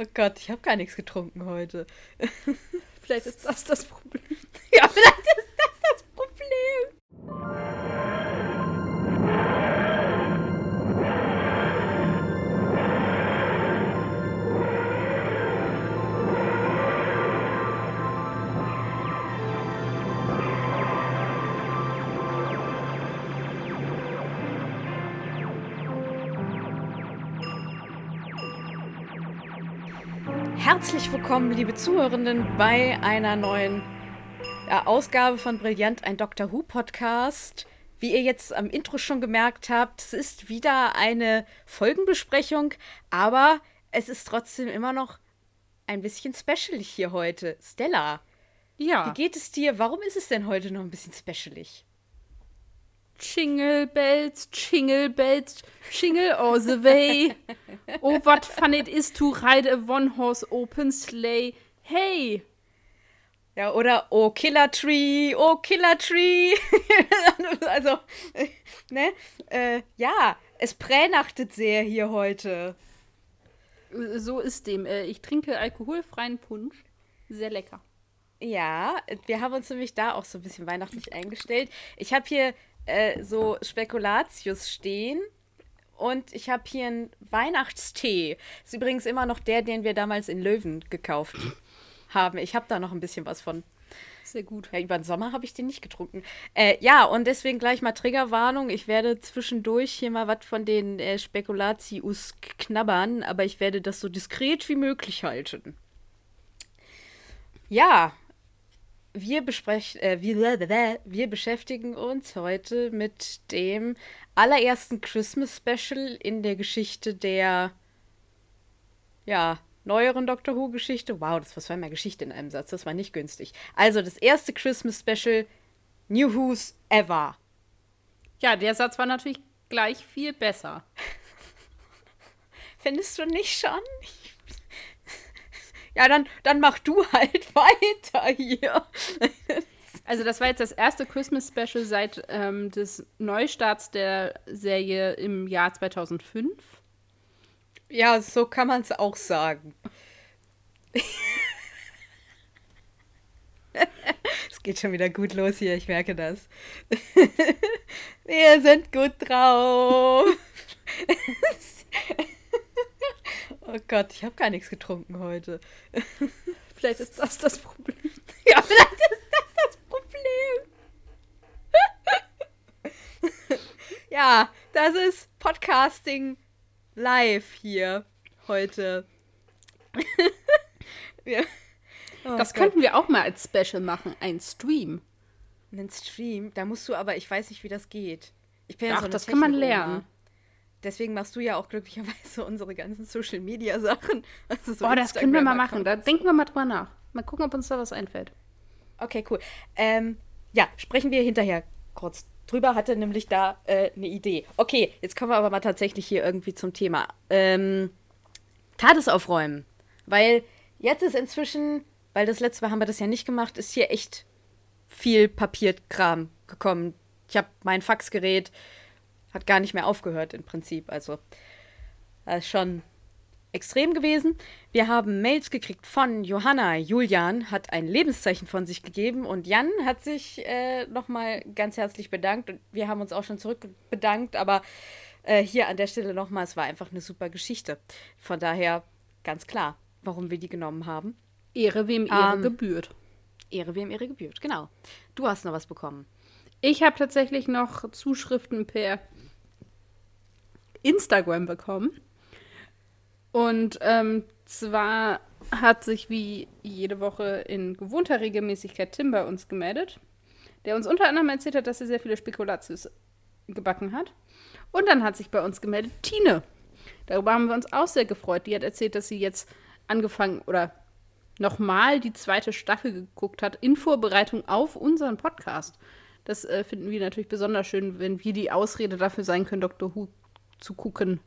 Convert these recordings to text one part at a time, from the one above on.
Oh Gott, ich habe gar nichts getrunken heute. vielleicht ist das das Problem. Ja, vielleicht ist Herzlich willkommen, liebe Zuhörenden, bei einer neuen Ausgabe von Brillant, ein Doctor Who Podcast. Wie ihr jetzt am Intro schon gemerkt habt, es ist wieder eine Folgenbesprechung, aber es ist trotzdem immer noch ein bisschen special hier heute. Stella, Ja. wie geht es dir? Warum ist es denn heute noch ein bisschen specialig? Jingle bells, jingle bells, jingle all the way. Oh, what fun it is to ride a one-horse open sleigh. Hey! Ja, oder Oh Killer Tree, Oh Killer Tree. also, ne? Äh, ja, es pränachtet sehr hier heute. So ist dem. Äh, Ich trinke alkoholfreien Punsch. Sehr lecker. Ja, wir haben uns nämlich da auch so ein bisschen weihnachtlich eingestellt. Ich habe hier äh, so Spekulatius stehen und ich habe hier einen Weihnachtstee. Ist übrigens immer noch der, den wir damals in Löwen gekauft haben. Ich habe da noch ein bisschen was von. Sehr gut. Ja, über den Sommer habe ich den nicht getrunken. Äh, ja, und deswegen gleich mal Triggerwarnung. Ich werde zwischendurch hier mal was von den äh, Spekulatius knabbern, aber ich werde das so diskret wie möglich halten. Ja, wir, besprech, äh, wir, wir beschäftigen uns heute mit dem allerersten Christmas Special in der Geschichte der ja, neueren Doctor Who-Geschichte. Wow, das war zweimal Geschichte in einem Satz. Das war nicht günstig. Also das erste Christmas Special New Who's Ever. Ja, der Satz war natürlich gleich viel besser. Findest du nicht schon? Ja, dann, dann mach du halt weiter hier. Also das war jetzt das erste Christmas Special seit ähm, des Neustarts der Serie im Jahr 2005. Ja, so kann man es auch sagen. Es geht schon wieder gut los hier, ich merke das. Wir sind gut drauf. Oh Gott, ich habe gar nichts getrunken heute. Vielleicht ist das das Problem. Ja, vielleicht ist das das Problem. ja, das ist Podcasting live hier heute. Wir, oh Das Gott. könnten wir auch mal als Special machen, ein Stream. Einen Stream, da musst du aber, ich weiß nicht, wie das geht. Ich bin ja Ach, so das kann man lernen. Deswegen machst du ja auch glücklicherweise unsere ganzen Social Media Sachen. Also so Oh, das können wir mal machen. Da denken wir mal drüber nach. Mal gucken, ob uns da was einfällt. Okay, cool. Ähm, ja, sprechen wir hinterher kurz drüber. Hatte nämlich da äh, eine Idee. Okay, jetzt kommen wir aber mal tatsächlich hier irgendwie zum Thema. Ähm, TARDIS aufräumen. Weil jetzt ist inzwischen, weil das letzte Mal haben wir das ja nicht gemacht, ist hier echt viel Papierkram gekommen. Ich habe mein Faxgerät, hat gar nicht mehr aufgehört im Prinzip. Also, das ist schon extrem gewesen. Wir haben Mails gekriegt von Johanna. Julian hat ein Lebenszeichen von sich gegeben und Jan hat sich äh, nochmal ganz herzlich bedankt. Und wir haben uns auch schon zurück bedankt, aber äh, hier an der Stelle nochmal, es war einfach eine super Geschichte. Von daher ganz klar, warum wir die genommen haben. Ehre, wem Ehre Ähm. gebührt. Ehre wem Ehre gebührt, genau. Du hast noch was bekommen. Ich habe tatsächlich noch Zuschriften per Instagram bekommen. Und ähm, zwar hat sich wie jede Woche in gewohnter Regelmäßigkeit Tim bei uns gemeldet, der uns unter anderem erzählt hat, dass er sehr viele Spekulatius gebacken hat. Und dann hat sich bei uns gemeldet Tine. Darüber haben wir uns auch sehr gefreut. Die hat erzählt, dass sie jetzt angefangen oder nochmal die zweite Staffel geguckt hat in Vorbereitung auf unseren Podcast. Das äh, finden wir natürlich besonders schön, wenn wir die Ausrede dafür sein können, Dr. Who zu gucken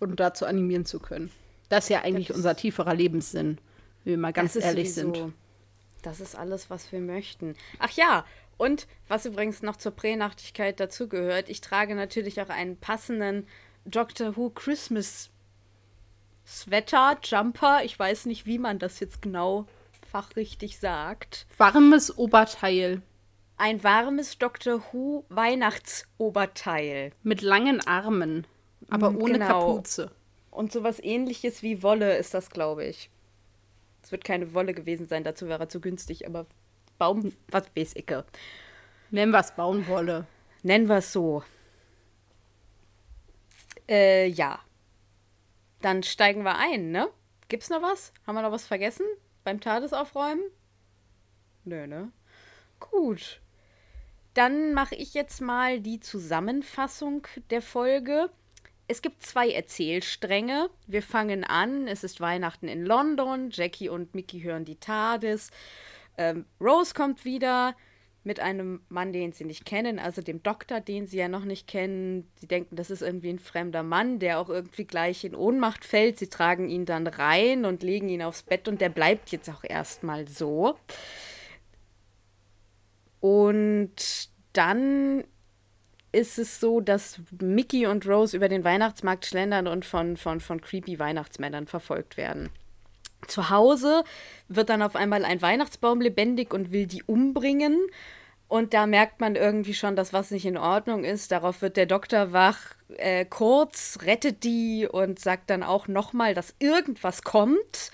und dazu animieren zu können. Das ist ja eigentlich ist- unser tieferer Lebenssinn, wenn wir mal ganz ehrlich sowieso- sind. Das ist alles, was wir möchten. Ach ja, und was übrigens noch zur Pränachtigkeit dazugehört, ich trage natürlich auch einen passenden Doctor Who Christmas Sweater, Jumper, ich weiß nicht, wie man das jetzt genau fachrichtig sagt. Warmes Oberteil. Ein warmes Doctor Who Weihnachtsoberteil. Mit langen Armen, aber Mm, ohne genau. Kapuze. Und sowas ähnliches wie Wolle ist das, glaube ich. Es wird keine Wolle gewesen sein, dazu wäre er zu günstig, aber Baum, was weiß ich. Nennen wir es Baumwolle. Nennen wir es so. Äh, ja. Dann steigen wir ein, ne? Gibt's noch was? Haben wir noch was vergessen? Beim Tagesaufräumen? Nö, ne? Gut. Dann mache ich jetzt mal die Zusammenfassung der Folge. Es gibt zwei Erzählstränge. Wir fangen an. Es ist Weihnachten in London. Jackie und Mickey hören die TARDIS. Ähm, Rose kommt wieder mit einem Mann, den sie nicht kennen, also dem Doktor, den sie ja noch nicht kennen. Sie denken, das ist irgendwie ein fremder Mann, der auch irgendwie gleich in Ohnmacht fällt. Sie tragen ihn dann rein und legen ihn aufs Bett und der bleibt jetzt auch erstmal so. Und dann ist es so, dass Mickey und Rose über den Weihnachtsmarkt schlendern und von, von, von creepy Weihnachtsmännern verfolgt werden. Zu Hause wird dann auf einmal ein Weihnachtsbaum lebendig und will die umbringen. Und da merkt man irgendwie schon, dass was nicht in Ordnung ist. Darauf wird der Doktor wach, äh, kurz, rettet die und sagt dann auch nochmal, dass irgendwas kommt.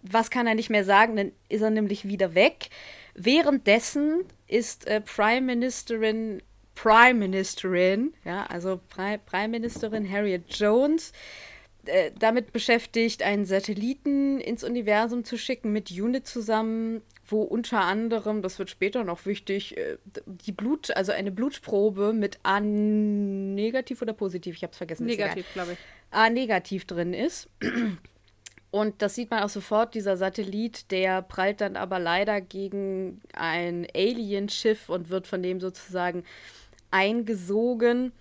Was kann er nicht mehr sagen, dann ist er nämlich wieder weg. Währenddessen ist äh, Prime Ministerin, Prime Ministerin, ja, also Pri Prime Ministerin Harriet Jones, äh, damit beschäftigt, einen Satelliten ins Universum zu schicken mit UNIT zusammen, wo unter anderem, das wird später noch wichtig, äh, die Blut, also eine Blutprobe mit A negativ oder positiv, ich habe es vergessen. Negativ, glaube ich. A negativ drin ist. Und das sieht man auch sofort, dieser Satellit, der prallt dann aber leider gegen ein Alienschiff und wird von dem sozusagen eingesogen.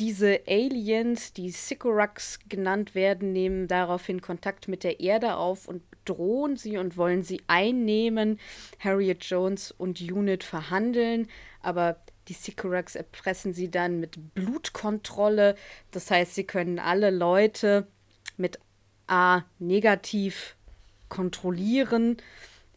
Diese Aliens, die Sycorax genannt werden, nehmen daraufhin Kontakt mit der Erde auf und bedrohen sie und wollen sie einnehmen. Harriet Jones und Unit verhandeln, aber die Sycorax erpressen sie dann mit Blutkontrolle. Das heißt, sie können alle Leute mit A negativ kontrollieren,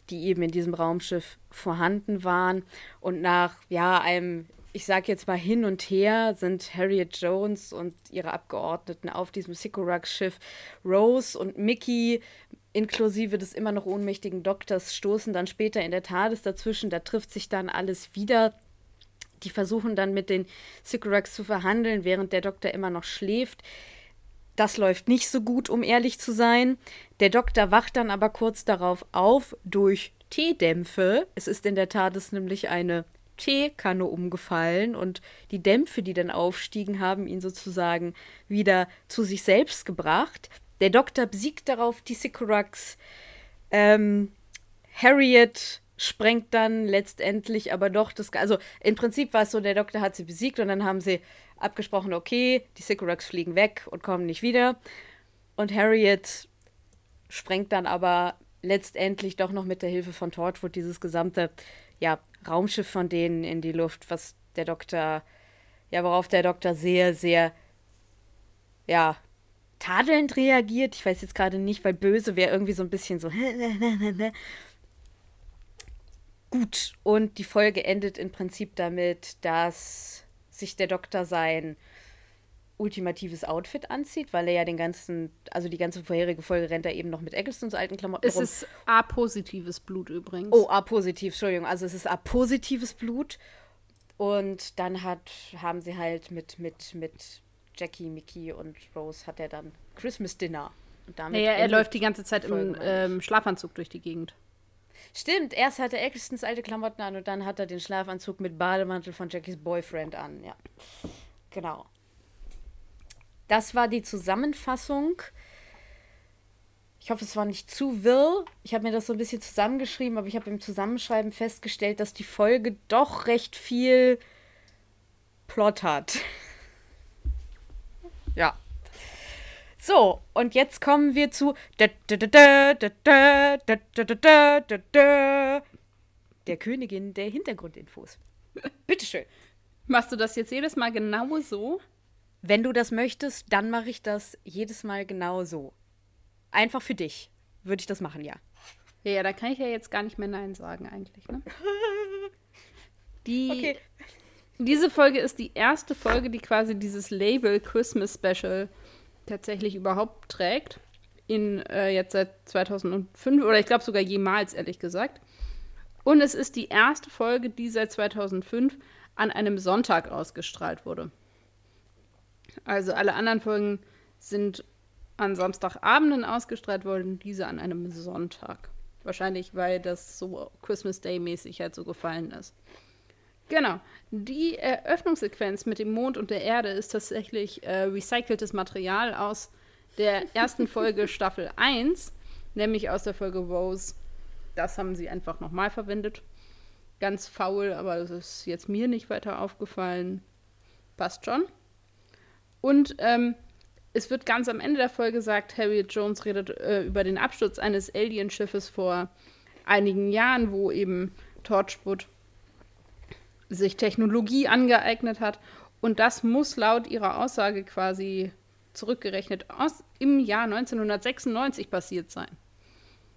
die eben in diesem Raumschiff vorhanden waren. Und nach ja, einem, ich sag jetzt mal hin und her, sind Harriet Jones und ihre Abgeordneten auf diesem Sycorax-Schiff. Rose und Mickey, inklusive des immer noch ohnmächtigen Doktors, stoßen dann später in der TARDIS dazwischen. Da trifft sich dann alles wieder. Die versuchen dann mit den Sycorax zu verhandeln, während der Doktor immer noch schläft. Das läuft nicht so gut, um ehrlich zu sein. Der Doktor wacht dann aber kurz darauf auf durch Teedämpfe. Es ist in der Tat es nämlich eine Teekanne umgefallen und die Dämpfe, die dann aufstiegen, haben ihn sozusagen wieder zu sich selbst gebracht. Der Doktor besiegt darauf die Sycorax. Ähm, Harriet sprengt dann letztendlich aber doch das. Also im Prinzip war es so, der Doktor hat sie besiegt und dann haben sie abgesprochen, okay, die Sycorax fliegen weg und kommen nicht wieder. Und Harriet sprengt dann aber letztendlich doch noch mit der Hilfe von Torchwood dieses gesamte ja, Raumschiff von denen in die Luft, was der Doktor, ja, worauf der Doktor sehr, sehr, ja, tadelnd reagiert. Ich weiß jetzt gerade nicht, weil böse wäre irgendwie so ein bisschen so. Gut, und die Folge endet im Prinzip damit, dass sich der Doktor sein ultimatives Outfit anzieht, weil er ja den ganzen, also die ganze vorherige Folge rennt er eben noch mit Ecclestons alten Klamotten Es rum. ist A-positives Blut übrigens. Oh, A-positiv, Entschuldigung. Also es ist A-positives Blut. Und dann hat, haben sie halt mit, mit, mit Jackie, Mickey und Rose hat er dann Christmas Dinner. Und damit naja, er läuft die ganze Zeit Folge, im ähm, Schlafanzug durch die Gegend. Stimmt, erst hat er Ecclestons alte Klamotten an und dann hat er den Schlafanzug mit Bademantel von Jackies Boyfriend an, ja. Genau. Das war die Zusammenfassung. Ich hoffe, es war nicht zu wirr. Ich habe mir das so ein bisschen zusammengeschrieben, aber ich habe im Zusammenschreiben festgestellt, dass die Folge doch recht viel Plot hat. ja. So, und jetzt kommen wir zu der Königin der Hintergrundinfos. Bitteschön. Machst du das jetzt jedes Mal genau so? wenn du das möchtest, dann mache ich das jedes Mal genau so. Einfach für dich würde ich das machen, ja. Ja, ja, da kann ich ja jetzt gar nicht mehr Nein sagen eigentlich, ne? Die, okay. Diese Folge ist die erste Folge, die quasi dieses Label Christmas Special tatsächlich überhaupt trägt. In äh, jetzt seit 2005 oder ich glaube sogar jemals, ehrlich gesagt. Und es ist die erste Folge, die seit 2005 an einem Sonntag ausgestrahlt wurde. Also alle anderen Folgen sind an Samstagabenden ausgestrahlt worden, diese an einem Sonntag. Wahrscheinlich, weil das so Christmas Day mäßig halt so gefallen ist. Genau. Die Eröffnungssequenz mit dem Mond und der Erde ist tatsächlich äh, recyceltes Material aus der ersten Folge Staffel 1, nämlich aus der Folge Rose. Das haben sie einfach nochmal verwendet. Ganz faul, aber das ist jetzt mir nicht weiter aufgefallen. Passt schon. Und ähm, es wird ganz am Ende der Folge gesagt, Harriet Jones redet äh, über den Absturz eines Alienschiffes vor einigen Jahren, wo eben Torchwood sich Technologie angeeignet hat. Und das muss laut ihrer Aussage quasi zurückgerechnet aus, im Jahr 1996 passiert sein.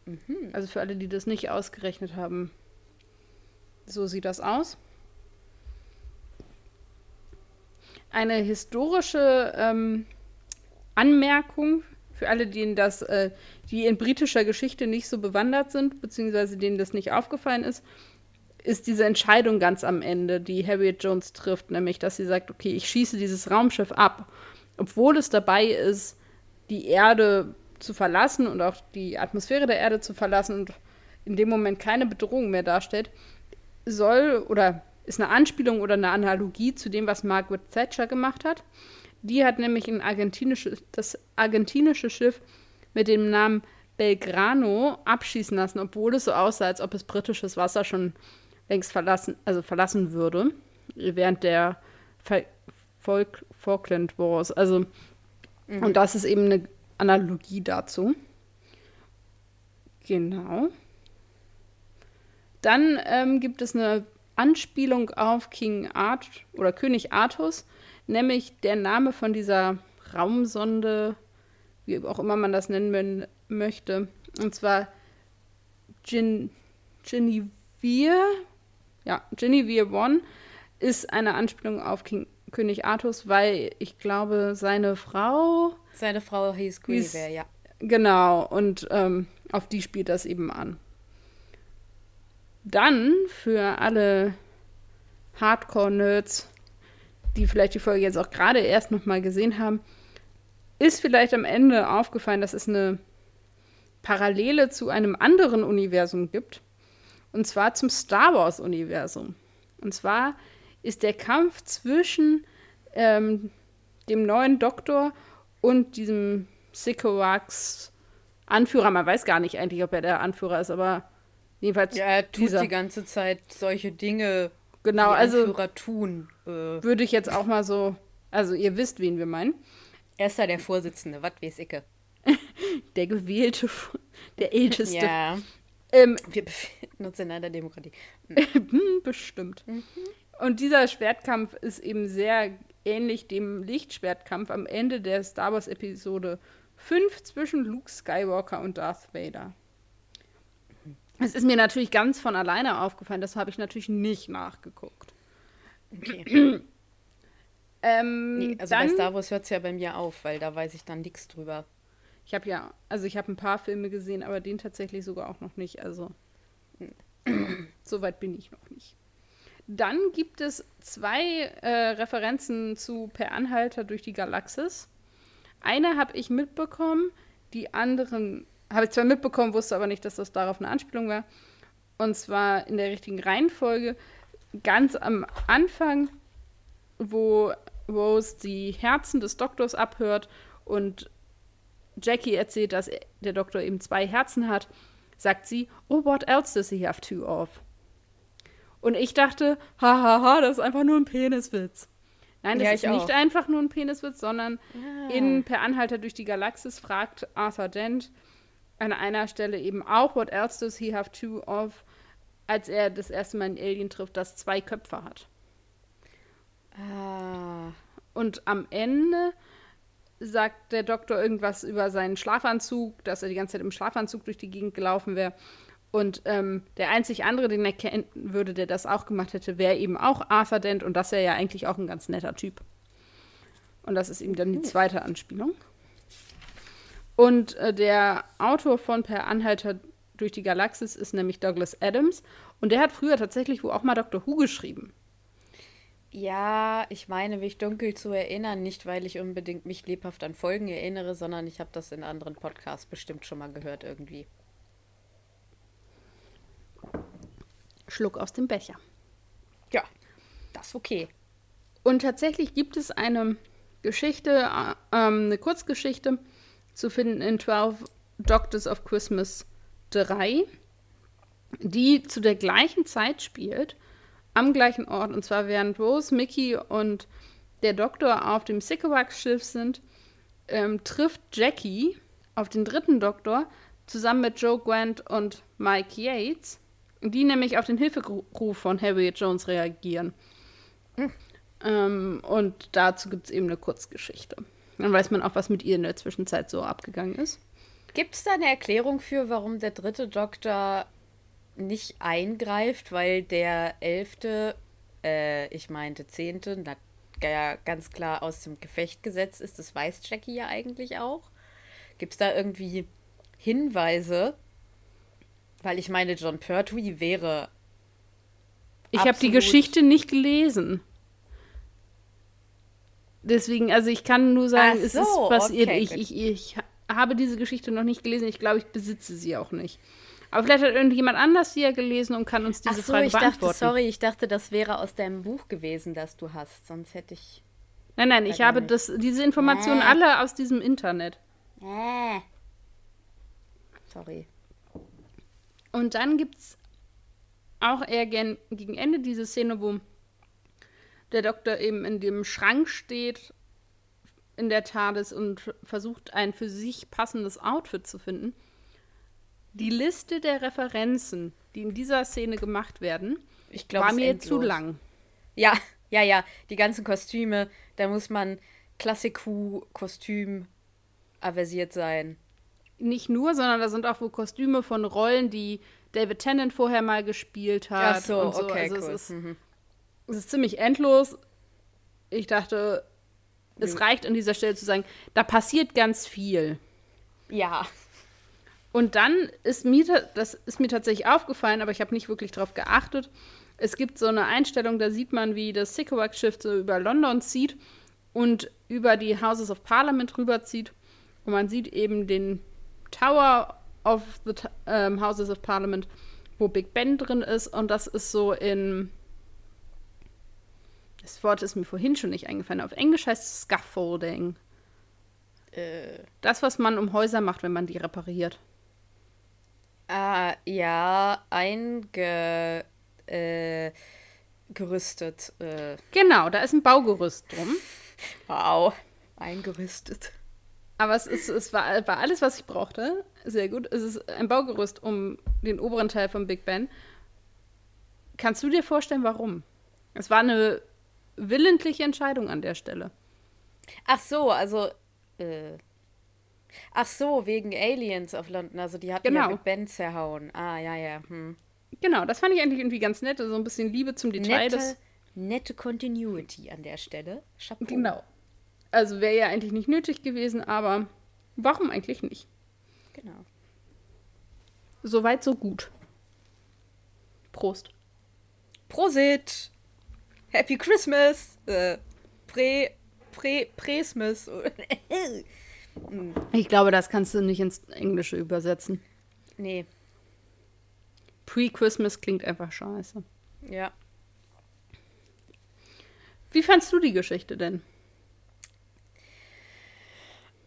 Mhm. Also für alle, die das nicht ausgerechnet haben, so sieht das aus. Eine historische ähm, Anmerkung für alle, denen das, äh, die in britischer Geschichte nicht so bewandert sind, beziehungsweise denen das nicht aufgefallen ist ist diese Entscheidung ganz am Ende, die Harriet Jones trifft, nämlich, dass sie sagt, okay, ich schieße dieses Raumschiff ab, obwohl es dabei ist, die Erde zu verlassen und auch die Atmosphäre der Erde zu verlassen und in dem Moment keine Bedrohung mehr darstellt, soll oder ist eine Anspielung oder eine Analogie zu dem, was Margaret Thatcher gemacht hat. Die hat nämlich ein argentinisches, das argentinische Schiff mit dem Namen Belgrano abschießen lassen, obwohl es so aussah, als ob es britisches Wasser schon längst verlassen, also verlassen würde, während der Falk Falkland Wars. Also, mhm. und das ist eben eine Analogie dazu. Genau. Dann ähm, gibt es eine Anspielung auf King Art oder König Artus, nämlich der Name von dieser Raumsonde, wie auch immer man das nennen möchte. Und zwar Gin Genevieve ja, Genevieve One ist eine Anspielung auf King, König Artus, weil ich glaube, seine Frau. Seine Frau hieß Guinevere, ja. Genau, und ähm, auf die spielt das eben an. Dann für alle Hardcore-Nerds, die vielleicht die Folge jetzt auch gerade erst nochmal gesehen haben, ist vielleicht am Ende aufgefallen, dass es eine Parallele zu einem anderen Universum gibt. Und zwar zum Star Wars-Universum. Und zwar ist der Kampf zwischen ähm, dem neuen Doktor und diesem Sycorax Anführer. Man weiß gar nicht eigentlich, ob er der Anführer ist, aber jedenfalls. Ja, er tut dieser. die ganze Zeit solche Dinge. Genau, die also Anführer tun. Äh. Würde ich jetzt auch mal so. Also, ihr wisst, wen wir meinen. Er ist da der Vorsitzende, was weiß ich. der gewählte, der älteste. Ja. Ähm, Wir befinden uns in einer Demokratie. Hm, bestimmt. Mhm. Und dieser Schwertkampf ist eben sehr ähnlich dem Lichtschwertkampf am Ende der Star Wars Episode 5 zwischen Luke Skywalker und Darth Vader. Es ist mir natürlich ganz von alleine aufgefallen, das habe ich natürlich nicht nachgeguckt. Okay. ähm, nee, also dann, bei Star Wars hört es ja bei mir auf, weil da weiß ich dann nichts drüber. Ich habe ja, also ich habe ein paar Filme gesehen, aber den tatsächlich sogar auch noch nicht. Also so weit bin ich noch nicht. Dann gibt es zwei äh, Referenzen zu Per Anhalter durch die Galaxis. Eine habe ich mitbekommen, die anderen habe ich zwar mitbekommen, wusste aber nicht, dass das darauf eine Anspielung war. Und zwar in der richtigen Reihenfolge. Ganz am Anfang, wo Rose die Herzen des Doktors abhört und Jackie erzählt, dass der Doktor eben zwei Herzen hat, sagt sie, oh, what else does he have two of? Und ich dachte, hahaha, das ist einfach nur ein Peniswitz. Nein, das ja, ist nicht auch. einfach nur ein Peniswitz, sondern ah. in Per Anhalter durch die Galaxis fragt Arthur Dent an einer Stelle eben auch, what else does he have two of, als er das erste Mal einen Alien trifft, das zwei Köpfe hat. Ah. und am Ende sagt der Doktor irgendwas über seinen Schlafanzug, dass er die ganze Zeit im Schlafanzug durch die Gegend gelaufen wäre. Und ähm, der einzig andere, den er kennen würde, der das auch gemacht hätte, wäre eben auch Arthur Dent und das wäre ja eigentlich auch ein ganz netter Typ. Und das ist eben dann die zweite Anspielung. Und äh, der Autor von Per Anhalter durch die Galaxis ist nämlich Douglas Adams. Und der hat früher tatsächlich wohl auch mal Dr. Who geschrieben. Ja, ich meine, mich dunkel zu erinnern, nicht weil ich unbedingt mich lebhaft an Folgen erinnere, sondern ich habe das in anderen Podcasts bestimmt schon mal gehört irgendwie. Schluck aus dem Becher. Ja, das ist okay. Und tatsächlich gibt es eine Geschichte, äh, ähm, eine Kurzgeschichte zu finden in 12 Doctors of Christmas 3, die zu der gleichen Zeit spielt am gleichen Ort. Und zwar während Rose, Mickey und der Doktor auf dem Sycorax-Schiff sind, ähm, trifft Jackie auf den dritten Doktor zusammen mit Joe Grant und Mike Yates, die nämlich auf den Hilferuf von Harriet Jones reagieren. Mhm. Ähm, und dazu gibt es eben eine Kurzgeschichte. Dann weiß man auch, was mit ihr in der Zwischenzeit so abgegangen ist. Gibt es da eine Erklärung für, warum der dritte Doktor nicht eingreift, weil der elfte, äh, ich meinte zehnte, na, ja ganz klar aus dem Gefecht gesetzt ist. Das weiß Jackie ja eigentlich auch. Gibt es da irgendwie Hinweise? Weil ich meine, John Pertwee wäre. Ich habe die Geschichte nicht gelesen. Deswegen, also ich kann nur sagen, so, es ist passiert. Okay, ich, ich, ich habe diese Geschichte noch nicht gelesen. Ich glaube, ich besitze sie auch nicht. Aber vielleicht hat irgendjemand anders sie ja gelesen und kann uns diese Ach so, Frage ich beantworten. Dachte, sorry, ich dachte, das wäre aus deinem Buch gewesen, das du hast. Sonst hätte ich. Nein, nein, ich habe das, diese Informationen äh. alle aus diesem Internet. Äh. Sorry. Und dann gibt es auch eher gern gegen Ende diese Szene, wo der Doktor eben in dem Schrank steht in der TARDIS und versucht, ein für sich passendes Outfit zu finden. Die Liste der Referenzen, die in dieser Szene gemacht werden, glaub, war mir endlos. zu lang. Ja, ja, ja. Die ganzen Kostüme, da muss man Klassik-Kostüm aversiert sein. Nicht nur, sondern da sind auch wohl Kostüme von Rollen, die David Tennant vorher mal gespielt hat. Ach so, so. okay, also cool. es, ist, mhm. es ist ziemlich endlos. Ich dachte, es reicht an dieser Stelle zu sagen, da passiert ganz viel. Ja. Und dann ist mir, das ist mir tatsächlich aufgefallen, aber ich habe nicht wirklich darauf geachtet. Es gibt so eine Einstellung, da sieht man, wie das Sycorax-Schiff so über London zieht und über die Houses of Parliament rüberzieht. Und man sieht eben den Tower of the ähm, Houses of Parliament, wo Big Ben drin ist. Und das ist so in. Das Wort ist mir vorhin schon nicht eingefallen. Auf Englisch heißt es Scaffolding. Äh. Das, was man um Häuser macht, wenn man die repariert. Ah, ja, eingerüstet. Äh, äh. Genau, da ist ein Baugerüst drum. Wow, eingerüstet. Aber es, ist, es war, war alles, was ich brauchte. Sehr gut. Es ist ein Baugerüst um den oberen Teil von Big Ben. Kannst du dir vorstellen, warum? Es war eine willentliche Entscheidung an der Stelle. Ach so, also äh, Ach so, wegen Aliens auf London. Also die hatten genau. ja Big Ben zerhauen. Ah, ja, ja. Hm. Genau, das fand ich eigentlich irgendwie ganz nett. So ein bisschen Liebe zum Detail. Nette, des... nette Continuity an der Stelle. Chapeau. Genau. Also wäre ja eigentlich nicht nötig gewesen, aber warum eigentlich nicht? Genau. Soweit, so gut. Prost. Prosit! Happy Christmas! Äh, Pre, Pre, Presmas. Hm. Ich glaube, das kannst du nicht ins Englische übersetzen. Nee. Pre-Christmas klingt einfach scheiße. Ja. Wie fandst du die Geschichte denn?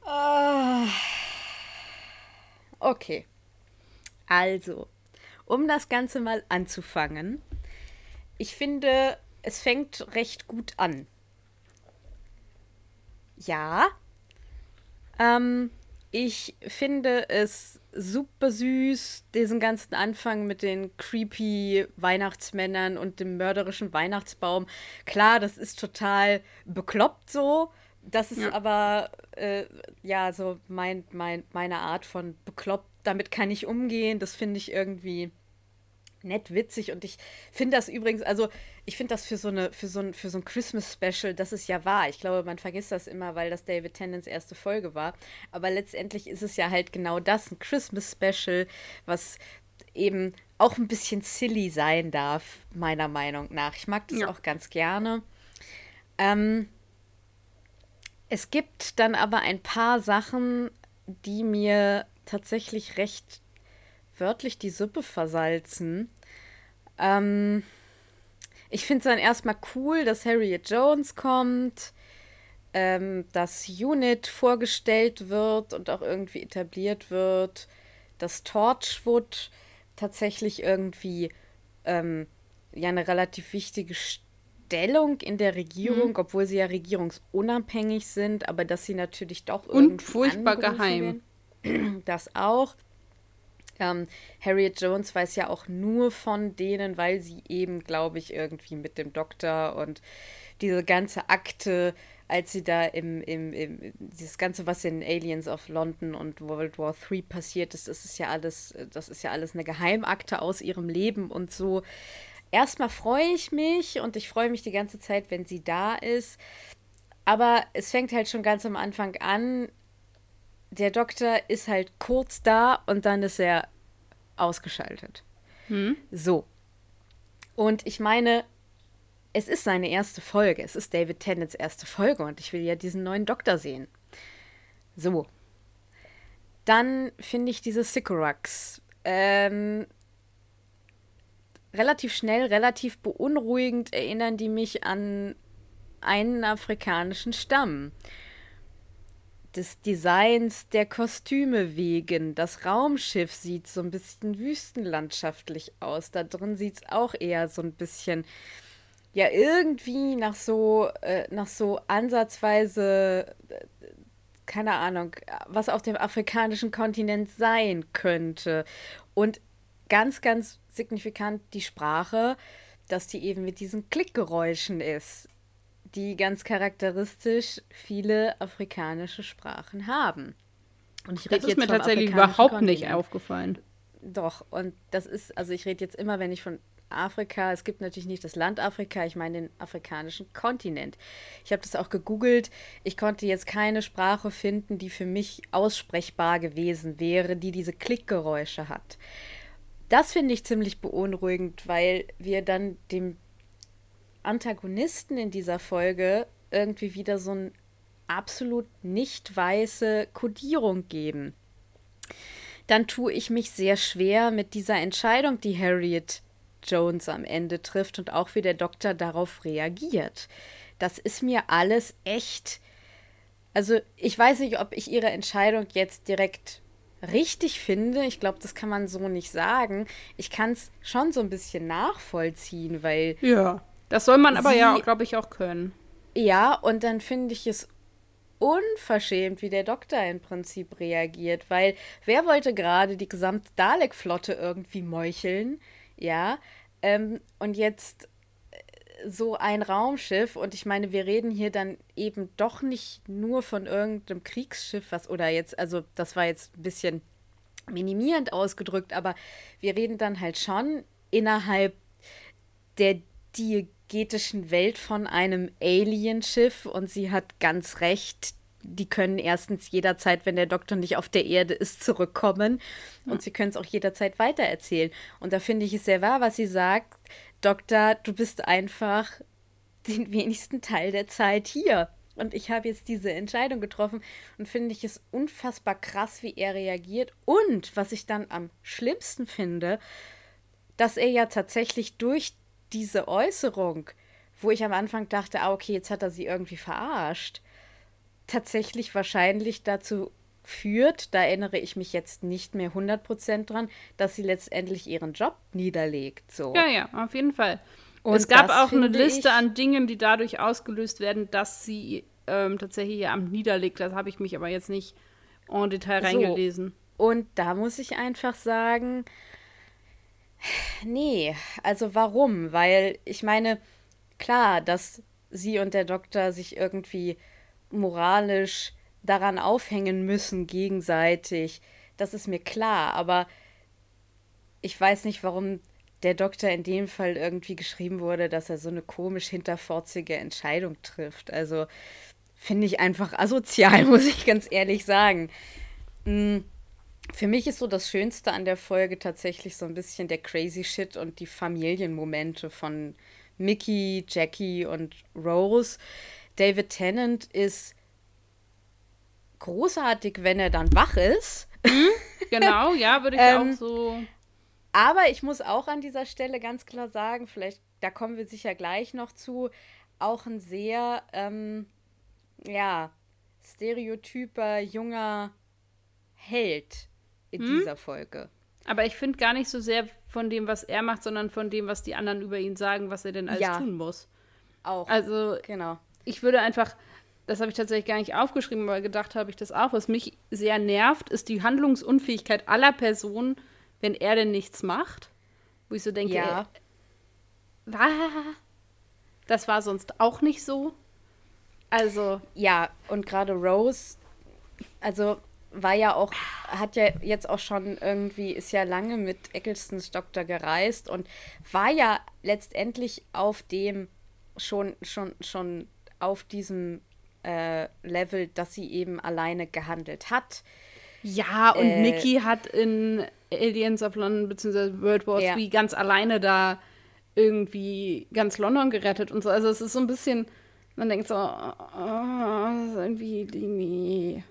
Uh, okay. Also, um das Ganze mal anzufangen. Ich finde, es fängt recht gut an. Ja, ähm, ich finde es super süß, diesen ganzen Anfang mit den creepy Weihnachtsmännern und dem mörderischen Weihnachtsbaum. Klar, das ist total bekloppt so. Das ist ja. aber äh, ja so mein, mein, meine Art von bekloppt. Damit kann ich umgehen. Das finde ich irgendwie nett witzig und ich finde das übrigens, also ich finde das für so eine für so ein für so ein Christmas Special, das ist ja wahr. Ich glaube, man vergisst das immer, weil das David Tennants erste Folge war, aber letztendlich ist es ja halt genau das, ein Christmas Special, was eben auch ein bisschen silly sein darf, meiner Meinung nach. Ich mag das ja. auch ganz gerne. Ähm, es gibt dann aber ein paar Sachen, die mir tatsächlich recht wörtlich die Suppe versalzen. Ähm, ich finde es dann erstmal cool, dass Harriet Jones kommt, ähm, dass Unit vorgestellt wird und auch irgendwie etabliert wird, dass Torchwood tatsächlich irgendwie ähm, ja eine relativ wichtige Stellung in der Regierung, mhm. obwohl sie ja regierungsunabhängig sind, aber dass sie natürlich doch irgendwie und furchtbar geheim. Werden. Das auch. Ähm, Harriet Jones weiß ja auch nur von denen, weil sie eben, glaube ich, irgendwie mit dem Doktor und diese ganze Akte, als sie da im, im, im, dieses Ganze, was in Aliens of London und World War III passiert ist, das ist ja alles, das ist ja alles eine Geheimakte aus ihrem Leben und so. Erstmal freue ich mich und ich freue mich die ganze Zeit, wenn sie da ist. Aber es fängt halt schon ganz am Anfang an, der Doktor ist halt kurz da und dann ist er ausgeschaltet. Hm. So. Und ich meine, es ist seine erste Folge. Es ist David Tennants erste Folge und ich will ja diesen neuen Doktor sehen. So. Dann finde ich diese Sycorax ähm, relativ schnell, relativ beunruhigend erinnern die mich an einen afrikanischen Stamm des Designs der Kostüme wegen. Das Raumschiff sieht so ein bisschen wüstenlandschaftlich aus. Da drin sieht es auch eher so ein bisschen, ja, irgendwie nach so, äh, nach so ansatzweise, äh, keine Ahnung, was auf dem afrikanischen Kontinent sein könnte. Und ganz, ganz signifikant die Sprache, dass die eben mit diesen Klickgeräuschen ist die ganz charakteristisch viele afrikanische Sprachen haben. Und ich rede jetzt ist mir tatsächlich überhaupt Kontinent. nicht aufgefallen. Doch, und das ist, also ich rede jetzt immer, wenn ich von Afrika, es gibt natürlich nicht das Land Afrika, ich meine den afrikanischen Kontinent. Ich habe das auch gegoogelt. Ich konnte jetzt keine Sprache finden, die für mich aussprechbar gewesen wäre, die diese Klickgeräusche hat. Das finde ich ziemlich beunruhigend, weil wir dann dem Antagonisten in dieser Folge irgendwie wieder so eine absolut nicht weiße Kodierung geben. Dann tue ich mich sehr schwer mit dieser Entscheidung, die Harriet Jones am Ende trifft und auch wie der Doktor darauf reagiert. Das ist mir alles echt. Also, ich weiß nicht, ob ich ihre Entscheidung jetzt direkt richtig finde. Ich glaube, das kann man so nicht sagen. Ich kann es schon so ein bisschen nachvollziehen, weil ja. Das soll man aber sie, ja, glaube ich, auch können. Ja, und dann finde ich es unverschämt, wie der Doktor im Prinzip reagiert, weil wer wollte gerade die gesamte Dalek-Flotte irgendwie meucheln, ja, ähm, und jetzt äh, so ein Raumschiff und ich meine, wir reden hier dann eben doch nicht nur von irgendeinem Kriegsschiff, was oder jetzt, also das war jetzt ein bisschen minimierend ausgedrückt, aber wir reden dann halt schon innerhalb der diegetischen Welt von einem Alienschiff und sie hat ganz recht. Die können erstens jederzeit, wenn der Doktor nicht auf der Erde ist, zurückkommen und ja. sie können es auch jederzeit weitererzählen. Und da finde ich es sehr wahr, was sie sagt. Doktor, du bist einfach den wenigsten Teil der Zeit hier. Und ich habe jetzt diese Entscheidung getroffen und finde ich es unfassbar krass, wie er reagiert. Und was ich dann am schlimmsten finde, dass er ja tatsächlich durch diese Äußerung, wo ich am Anfang dachte, ah, okay, jetzt hat er sie irgendwie verarscht, tatsächlich wahrscheinlich dazu führt, da erinnere ich mich jetzt nicht mehr 100% dran, dass sie letztendlich ihren Job niederlegt. So. Ja, ja, auf jeden Fall. Und es gab auch eine Liste an Dingen, die dadurch ausgelöst werden, dass sie ähm, tatsächlich ihr Amt niederlegt. Das habe ich mich aber jetzt nicht en Detail reingelesen. Und da muss ich einfach sagen, nee, also warum? Weil ich meine, klar, dass sie und der Doktor sich irgendwie moralisch daran aufhängen müssen gegenseitig, das ist mir klar, aber ich weiß nicht, warum der Doktor in dem Fall irgendwie geschrieben wurde, dass er so eine komisch hinterforzige Entscheidung trifft. Also finde ich einfach asozial, muss ich ganz ehrlich sagen. Mm, für mich ist so das Schönste an der Folge tatsächlich so ein bisschen der Crazy Shit und die Familienmomente von Mickey, Jackie und Rose. David Tennant ist großartig, wenn er dann wach ist. Mhm, genau, ja, würde ich ähm, auch so. Aber ich muss auch an dieser Stelle ganz klar sagen, vielleicht, da kommen wir sicher gleich noch zu, auch ein sehr, ähm, ja, stereotyper, junger Held in hm? dieser Folge. Aber ich finde gar nicht so sehr von dem, was er macht, sondern von dem, was die anderen über ihn sagen, was er denn alles ja, tun muss. Auch. Also, genau. Ich würde einfach, das habe ich tatsächlich gar nicht aufgeschrieben, aber gedacht habe ich das auch. Was mich sehr nervt, ist die Handlungsunfähigkeit aller Personen, wenn er denn nichts macht. Wo ich so denke, ja. Ey, das war sonst auch nicht so. Also. Ja, und gerade Rose, also war ja auch, hat ja jetzt auch schon irgendwie, ist ja lange mit Ecclestons Doktor gereist und war ja letztendlich auf dem schon, schon, schon auf diesem äh, Level, dass sie eben alleine gehandelt hat. Ja, und äh, Nikki hat in Aliens of London bzw. World War ja. III ganz alleine da irgendwie ganz London gerettet und so. Also es ist so ein bisschen, man denkt so, oh, irgendwie, nee.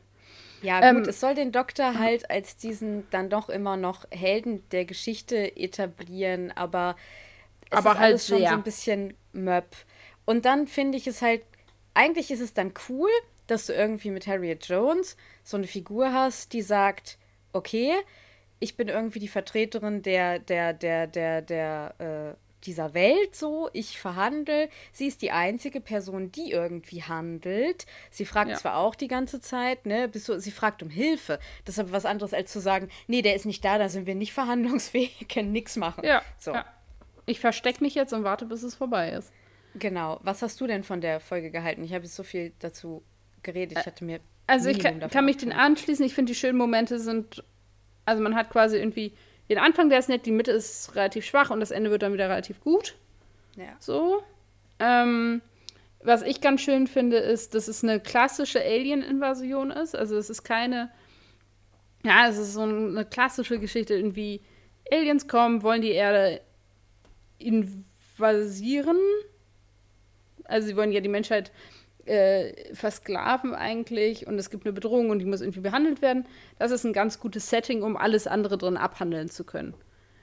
Ja, gut, ähm, es soll den Doktor halt als diesen dann doch immer noch Helden der Geschichte etablieren, aber es aber ist halt alles schon sehr. so ein bisschen Möb. Und dann finde ich es halt, eigentlich ist es dann cool, dass du irgendwie mit Harriet Jones so eine Figur hast, die sagt, okay, ich bin irgendwie die Vertreterin der, der, der, der, der, äh, dieser Welt so, ich verhandle. Sie ist die einzige Person, die irgendwie handelt. Sie fragt ja. zwar auch die ganze Zeit, ne, bist du, sie fragt um Hilfe. Das ist aber was anderes, als zu sagen, nee, der ist nicht da, da sind wir nicht verhandlungsfähig, können nichts machen. Ja. So. Ja. Ich verstecke mich jetzt und warte, bis es vorbei ist. Genau. Was hast du denn von der Folge gehalten? Ich habe jetzt so viel dazu geredet. Ich hatte mir. Also, ich kann, kann mich den anschließen. Ich finde, die schönen Momente sind. Also, man hat quasi irgendwie den Anfang, der ist nett, die Mitte ist relativ schwach und das Ende wird dann wieder relativ gut. Ja. So. Ähm, was ich ganz schön finde, ist, dass es eine klassische Alien-Invasion ist. Also es ist keine, ja, es ist so eine klassische Geschichte, irgendwie Aliens kommen, wollen die Erde invasieren. Also sie wollen ja die Menschheit äh, versklaven eigentlich und es gibt eine Bedrohung und die muss irgendwie behandelt werden. Das ist ein ganz gutes Setting, um alles andere drin abhandeln zu können.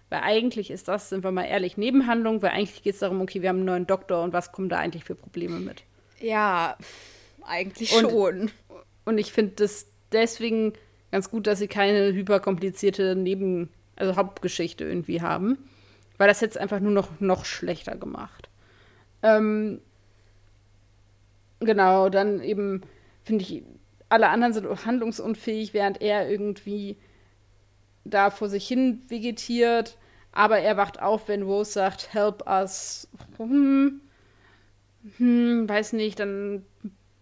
Weil eigentlich ist das, sind wir mal ehrlich, Nebenhandlung, weil eigentlich geht es darum, okay, wir haben einen neuen Doktor und was kommen da eigentlich für Probleme mit? Ja, eigentlich und, schon. Und ich finde das deswegen ganz gut, dass sie keine hyperkomplizierte Neben-, also Hauptgeschichte irgendwie haben. Weil das jetzt einfach nur noch, noch schlechter gemacht. Ähm, Genau, dann eben finde ich, alle anderen sind handlungsunfähig, während er irgendwie da vor sich hin vegetiert. Aber er wacht auf, wenn Rose sagt, help us. Hm, hm, weiß nicht, dann,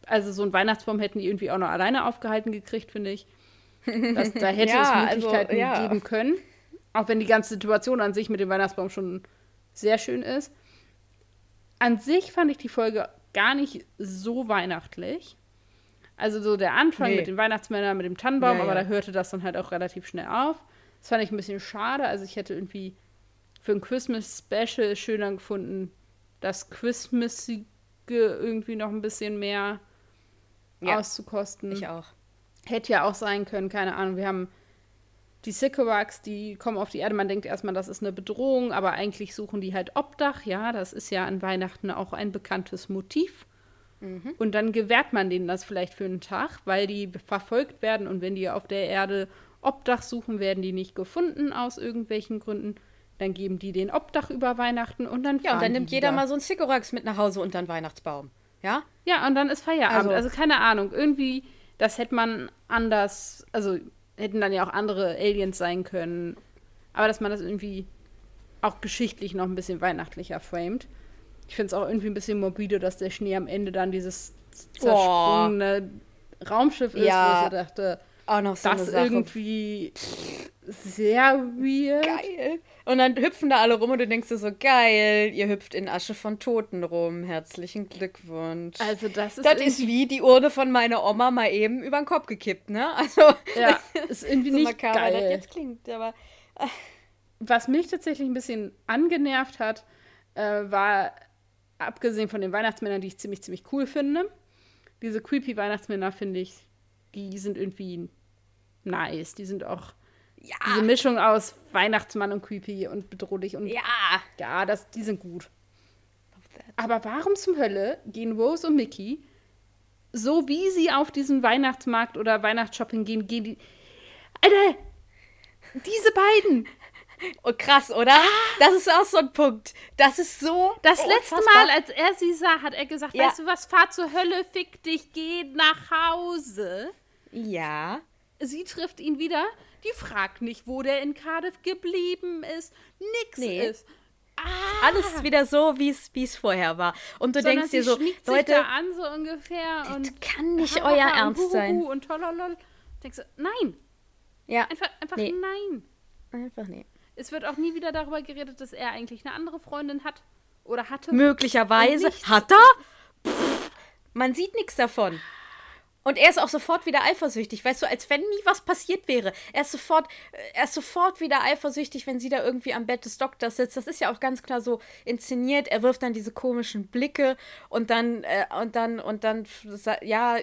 also so einen Weihnachtsbaum hätten die irgendwie auch noch alleine aufgehalten gekriegt, finde ich. Das, da hätte ja, es also, Möglichkeiten also, ja. geben können. Auch wenn die ganze Situation an sich mit dem Weihnachtsbaum schon sehr schön ist. An sich fand ich die Folge gar nicht so weihnachtlich. Also so der Anfang nee. mit den Weihnachtsmännern, mit dem Tannenbaum, ja, aber ja. da hörte das dann halt auch relativ schnell auf. Das fand ich ein bisschen schade. Also ich hätte irgendwie für ein Christmas-Special schöner gefunden, das Christmasige irgendwie noch ein bisschen mehr ja, auszukosten. Ich auch. Hätte ja auch sein können, keine Ahnung. Wir haben die Sycorax, die kommen auf die Erde. Man denkt erstmal, das ist eine Bedrohung, aber eigentlich suchen die halt Obdach. Ja, das ist ja an Weihnachten auch ein bekanntes Motiv. Mhm. Und dann gewährt man denen das vielleicht für einen Tag, weil die verfolgt werden. Und wenn die auf der Erde Obdach suchen, werden die nicht gefunden aus irgendwelchen Gründen. Dann geben die den Obdach über Weihnachten und dann Ja, und dann nimmt jeder mal so ein Sycorax mit nach Hause unter den Weihnachtsbaum. Ja? Ja, und dann ist Feierabend. Also, also keine Ahnung. Irgendwie, das hätte man anders. Also hätten dann ja auch andere Aliens sein können. Aber dass man das irgendwie auch geschichtlich noch ein bisschen weihnachtlicher framed. Ich finde es auch irgendwie ein bisschen morbide, dass der Schnee am Ende dann dieses zersprungene Raumschiff ist, Ja. wo ich dachte, Auch noch so das irgendwie sehr weird. Geil. Und dann hüpfen da alle rum und du denkst dir so, geil, ihr hüpft in Asche von Toten rum. Herzlichen Glückwunsch. Also das ist das ist wie die Urne von meiner Oma mal eben über den Kopf gekippt, ne? Also, ja, ist irgendwie so nicht makaber das geil. jetzt klingt, aber Was mich tatsächlich ein bisschen angenervt hat, äh, war, abgesehen von den Weihnachtsmännern, die ich ziemlich, ziemlich cool finde, diese creepy Weihnachtsmänner, finde ich, die sind irgendwie nice. Die sind auch ja, diese Mischung aus Weihnachtsmann und creepy und bedrohlich und ja. ja, das, die sind gut. Aber warum zum Hölle gehen Rose und Mickey, so wie sie auf diesen Weihnachtsmarkt oder Weihnachtsshopping gehen, gehen die. Alter! Diese beiden! Oh, krass, oder? Das ist auch so ein Punkt. Das ist so. Das letzte unfassbar. Mal, als er sie sah, hat er gesagt: Ja. Weißt du was, fahr zur Hölle, fick dich, geh nach Hause. Ja. Sie trifft ihn wieder. Die fragt nicht, wo der in Cardiff geblieben ist. Nix Nee. ist. Ah, Alles wieder so, wie es vorher war. Und du sondern denkst dir so, Leute, an, so ungefähr. das und kann nicht euer Ernst sein. Und tollolol. Denkst du, nein, Ja, einfach, einfach Nee. nein. einfach nee. Es wird auch nie wieder darüber geredet, dass er eigentlich eine andere Freundin hat oder hatte. Möglicherweise. Hat er? Pff, man sieht nichts davon. Und er ist auch sofort wieder eifersüchtig, weißt du, als wenn nie was passiert wäre. Er ist sofort, äh, er ist sofort wieder eifersüchtig, wenn sie da irgendwie am Bett des Doktors sitzt. Das ist ja auch ganz klar so inszeniert. Er wirft dann diese komischen Blicke und dann, äh, und dann, und dann, ja,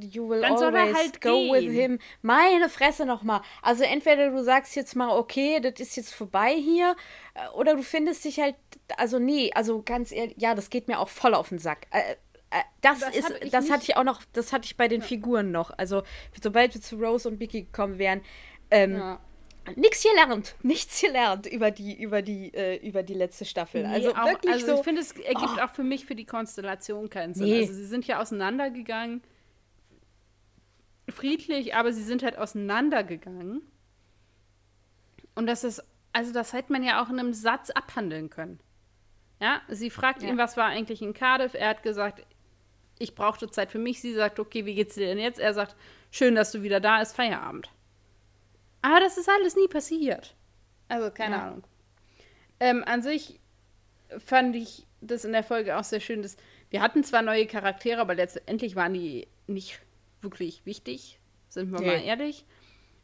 you will Dann soll er always halt go with gehen. him. Meine Fresse nochmal. Also entweder du sagst jetzt mal, okay, das ist jetzt vorbei hier, äh, oder du findest dich halt, also nee, also ganz ehrlich, ja, das geht mir auch voll auf den Sack. Äh, das, Das ist, ich das hatte ich auch noch, das hatte ich bei den Figuren noch. Also sobald wir zu Rose und Mickey gekommen wären, ähm, Ja. nichts gelernt, nichts gelernt über die, über die, äh, über die letzte Staffel. Nee, also auch, wirklich also so. ich finde, es ergibt auch für mich für die Konstellation keinen Sinn. Nee. Also sie sind ja auseinandergegangen. Friedlich, aber sie sind halt auseinandergegangen. Und das ist, also das hätte man ja auch in einem Satz abhandeln können. Ja, sie fragt Ja. ihn, was war eigentlich in Cardiff? Er hat gesagt, ich brauchte Zeit für mich. Sie sagt, okay, wie geht's dir denn jetzt? Er sagt, schön, dass du wieder da bist, Feierabend. Aber das ist alles nie passiert. Also, keine Ja. Ahnung. Ähm, an sich fand ich das in der Folge auch sehr schön, dass wir hatten zwar neue Charaktere, aber letztendlich waren die nicht wirklich wichtig, sind wir Nee. mal ehrlich.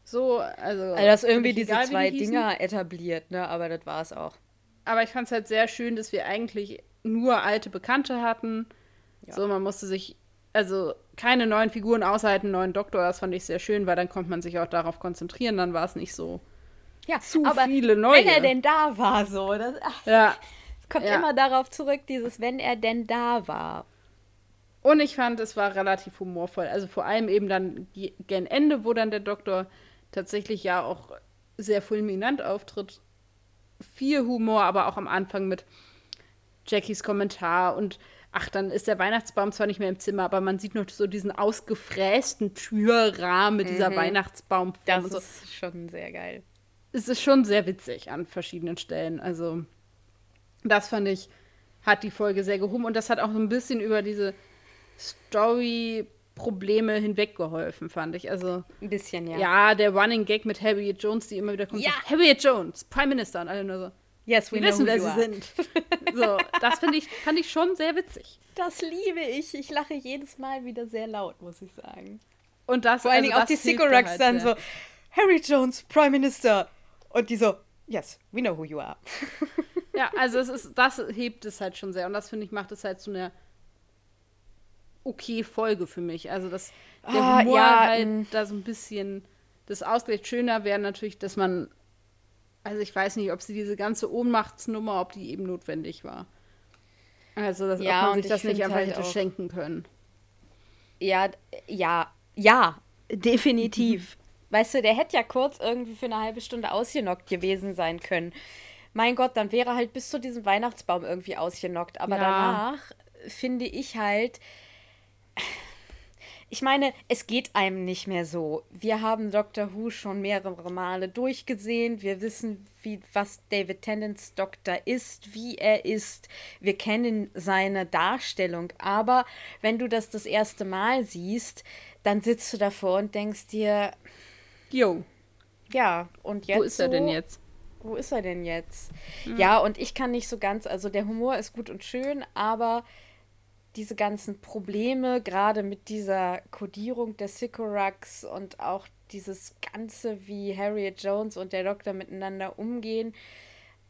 So, also. also das irgendwie diese egal, zwei die. Dinger etabliert, ne? Aber das war es auch. Aber ich fand es halt sehr schön, dass wir eigentlich nur alte Bekannte hatten. Ja. So, man musste sich, also keine neuen Figuren außer halt einen neuen Doktor, das fand ich sehr schön, weil dann konnte man sich auch darauf konzentrieren, dann war es nicht so Ja, zu aber viele neue. wenn er denn da war, so. Das, ach, ja. es kommt Ja. immer darauf zurück, dieses, wenn er denn da war. Und ich fand, es war relativ humorvoll. Also vor allem eben dann ge- gen Ende, wo dann der Doktor tatsächlich ja auch sehr fulminant auftritt. Viel Humor, aber auch am Anfang mit Jackies Kommentar und ach, dann ist der Weihnachtsbaum zwar nicht mehr im Zimmer, aber man sieht noch so diesen ausgefrästen Türrahmen mit dieser Weihnachtsbaum. Mhm. Das und so. ist schon sehr geil. Es ist schon sehr witzig an verschiedenen Stellen. Also, das fand ich, hat die Folge sehr gehoben und das hat auch so ein bisschen über diese Story-Probleme hinweggeholfen, fand ich. Also, Ein bisschen, ja. ja, der Running Gag mit Harriet Jones, die immer wieder kommt. Ja. So, Harriet Jones, Prime Minister und alle nur so. Yes, we Wir know wissen, who wer you sie are. sind. So, das finde ich, fand ich schon sehr witzig. Das liebe ich. Ich lache jedes Mal wieder sehr laut, muss ich sagen. Und das, Vor allen also Dingen auch das die Sycorax halt dann sehr. so, Harry Jones, Prime Minister. Und die so, yes, we know who you are. Ja, also es ist, das hebt es halt schon sehr. Und das, finde ich, macht es halt zu einer okay Folge für mich. Also, dass der Ah, Humor ja, halt mm. da so ein bisschen das ausgleicht. Schöner wäre natürlich, dass man, also ich weiß nicht, ob sie diese ganze Ohnmachtsnummer, ob die eben notwendig war. Also, dass Ja, ob man sich ich das nicht einfach halt hätte schenken können. Ja, ja, ja, definitiv. Weißt du, der hätte ja kurz irgendwie für eine halbe Stunde ausgenockt gewesen sein können. Mein Gott, dann wäre er halt bis zu diesem Weihnachtsbaum irgendwie ausgenockt. Aber Ja. danach finde ich halt, ich meine, es geht einem nicht mehr so. Wir haben Doctor Who schon mehrere Male durchgesehen. Wir wissen, wie, was David Tennants Doktor ist, wie er ist. Wir kennen seine Darstellung. Aber wenn du das das erste Mal siehst, dann sitzt du davor und denkst dir, Jo, ja, und jetzt. wo ist er denn jetzt? Wo ist er denn jetzt? Ja, und ich kann nicht so ganz, also der Humor ist gut und schön, aber diese ganzen Probleme, gerade mit dieser Kodierung der Sycorax und auch dieses Ganze, wie Harriet Jones und der Doktor miteinander umgehen,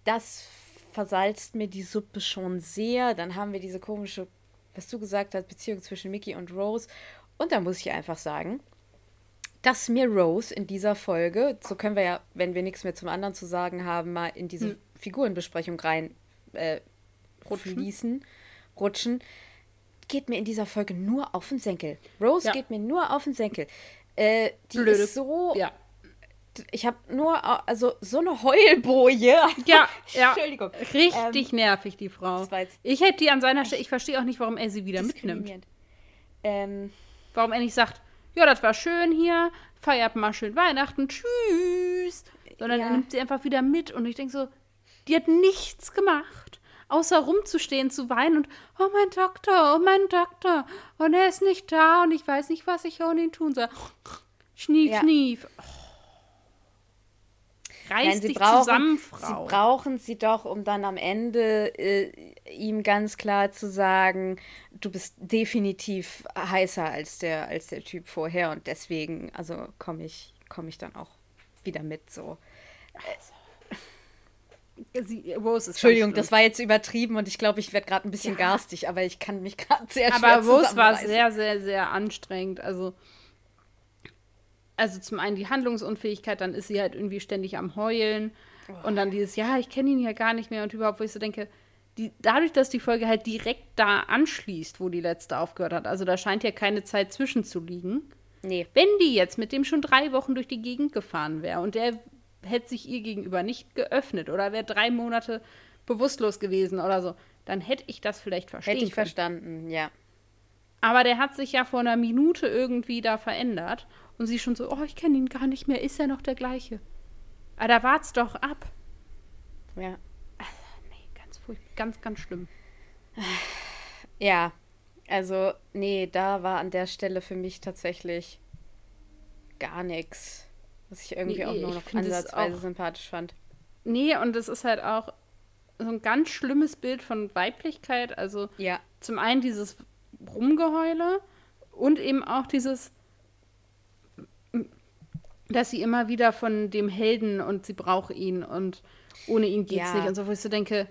das versalzt mir die Suppe schon sehr. Dann haben wir diese komische, was du gesagt hast, Beziehung zwischen Mickey und Rose. Und da muss ich einfach sagen, dass mir Rose in dieser Folge, so können wir ja, wenn wir nichts mehr zum anderen zu sagen haben, mal in diese Hm. Figurenbesprechung rein äh, Rutschen. fließen, rutschen, geht mir in dieser Folge nur auf den Senkel. Rose Ja. geht mir nur auf den Senkel. Äh, die Blöde- ist so, Ja. ich habe nur, also so eine Heulboje. Ja, ja. Entschuldigung. Richtig nervig, die Frau. Ich hätte die an seiner Stelle, ich verstehe auch nicht, warum er sie wieder mitnimmt. Ähm, Warum er nicht sagt, ja, das war schön hier, feiert mal schön Weihnachten, tschüss. Sondern Ja. er nimmt sie einfach wieder mit und ich denke so, die hat nichts gemacht, außer rumzustehen, zu weinen und, oh mein Doktor, oh mein Doktor, und er ist nicht da und ich weiß nicht, was ich ohne ihn tun soll. Schnief, Ja. schnief. Oh. Reiß Nein, sie dich brauchen, zusammen, sie Frau. brauchen sie doch, um dann am Ende äh, ihm ganz klar zu sagen, du bist definitiv heißer als der, als der Typ vorher und deswegen, also komme ich, komme ich dann auch wieder mit so. Sie, Rose ist Entschuldigung, das war jetzt übertrieben und ich glaube, ich werde gerade ein bisschen Ja. garstig, aber ich kann mich gerade sehr schwer Aber Rose war sehr, sehr, sehr anstrengend. Also, also zum einen die Handlungsunfähigkeit, dann ist sie halt irgendwie ständig am Heulen. Und dann dieses, ja, ich kenne ihn ja gar nicht mehr und überhaupt, wo ich so denke, die, dadurch, dass die Folge halt direkt da anschließt, wo die letzte aufgehört hat, also da scheint ja keine Zeit zwischen zu liegen. Nee, Wenn die jetzt mit dem schon drei Wochen durch die Gegend gefahren wäre und der hätte sich ihr gegenüber nicht geöffnet oder wäre drei Monate bewusstlos gewesen oder so, dann hätte ich das vielleicht verstehen hätte ich können. verstanden, ja. Aber der hat sich ja vor einer Minute irgendwie da verändert. Und sie schon so, oh, ich kenne ihn gar nicht mehr, ist er noch der gleiche? Aber da wart's doch ab. Ja. Nee, ganz furchtbar, ganz, ganz schlimm. Ja, also, nee, da war an der Stelle für mich tatsächlich gar nichts, was ich irgendwie Nee, auch nur noch ansatzweise auch- sympathisch fand. Nee, und es ist halt auch so ein ganz schlimmes Bild von Weiblichkeit. Also Ja, zum einen dieses Rumgeheule und eben auch dieses, dass sie immer wieder von dem Helden und sie braucht ihn und ohne ihn geht's Ja. nicht und so, wo ich so denke,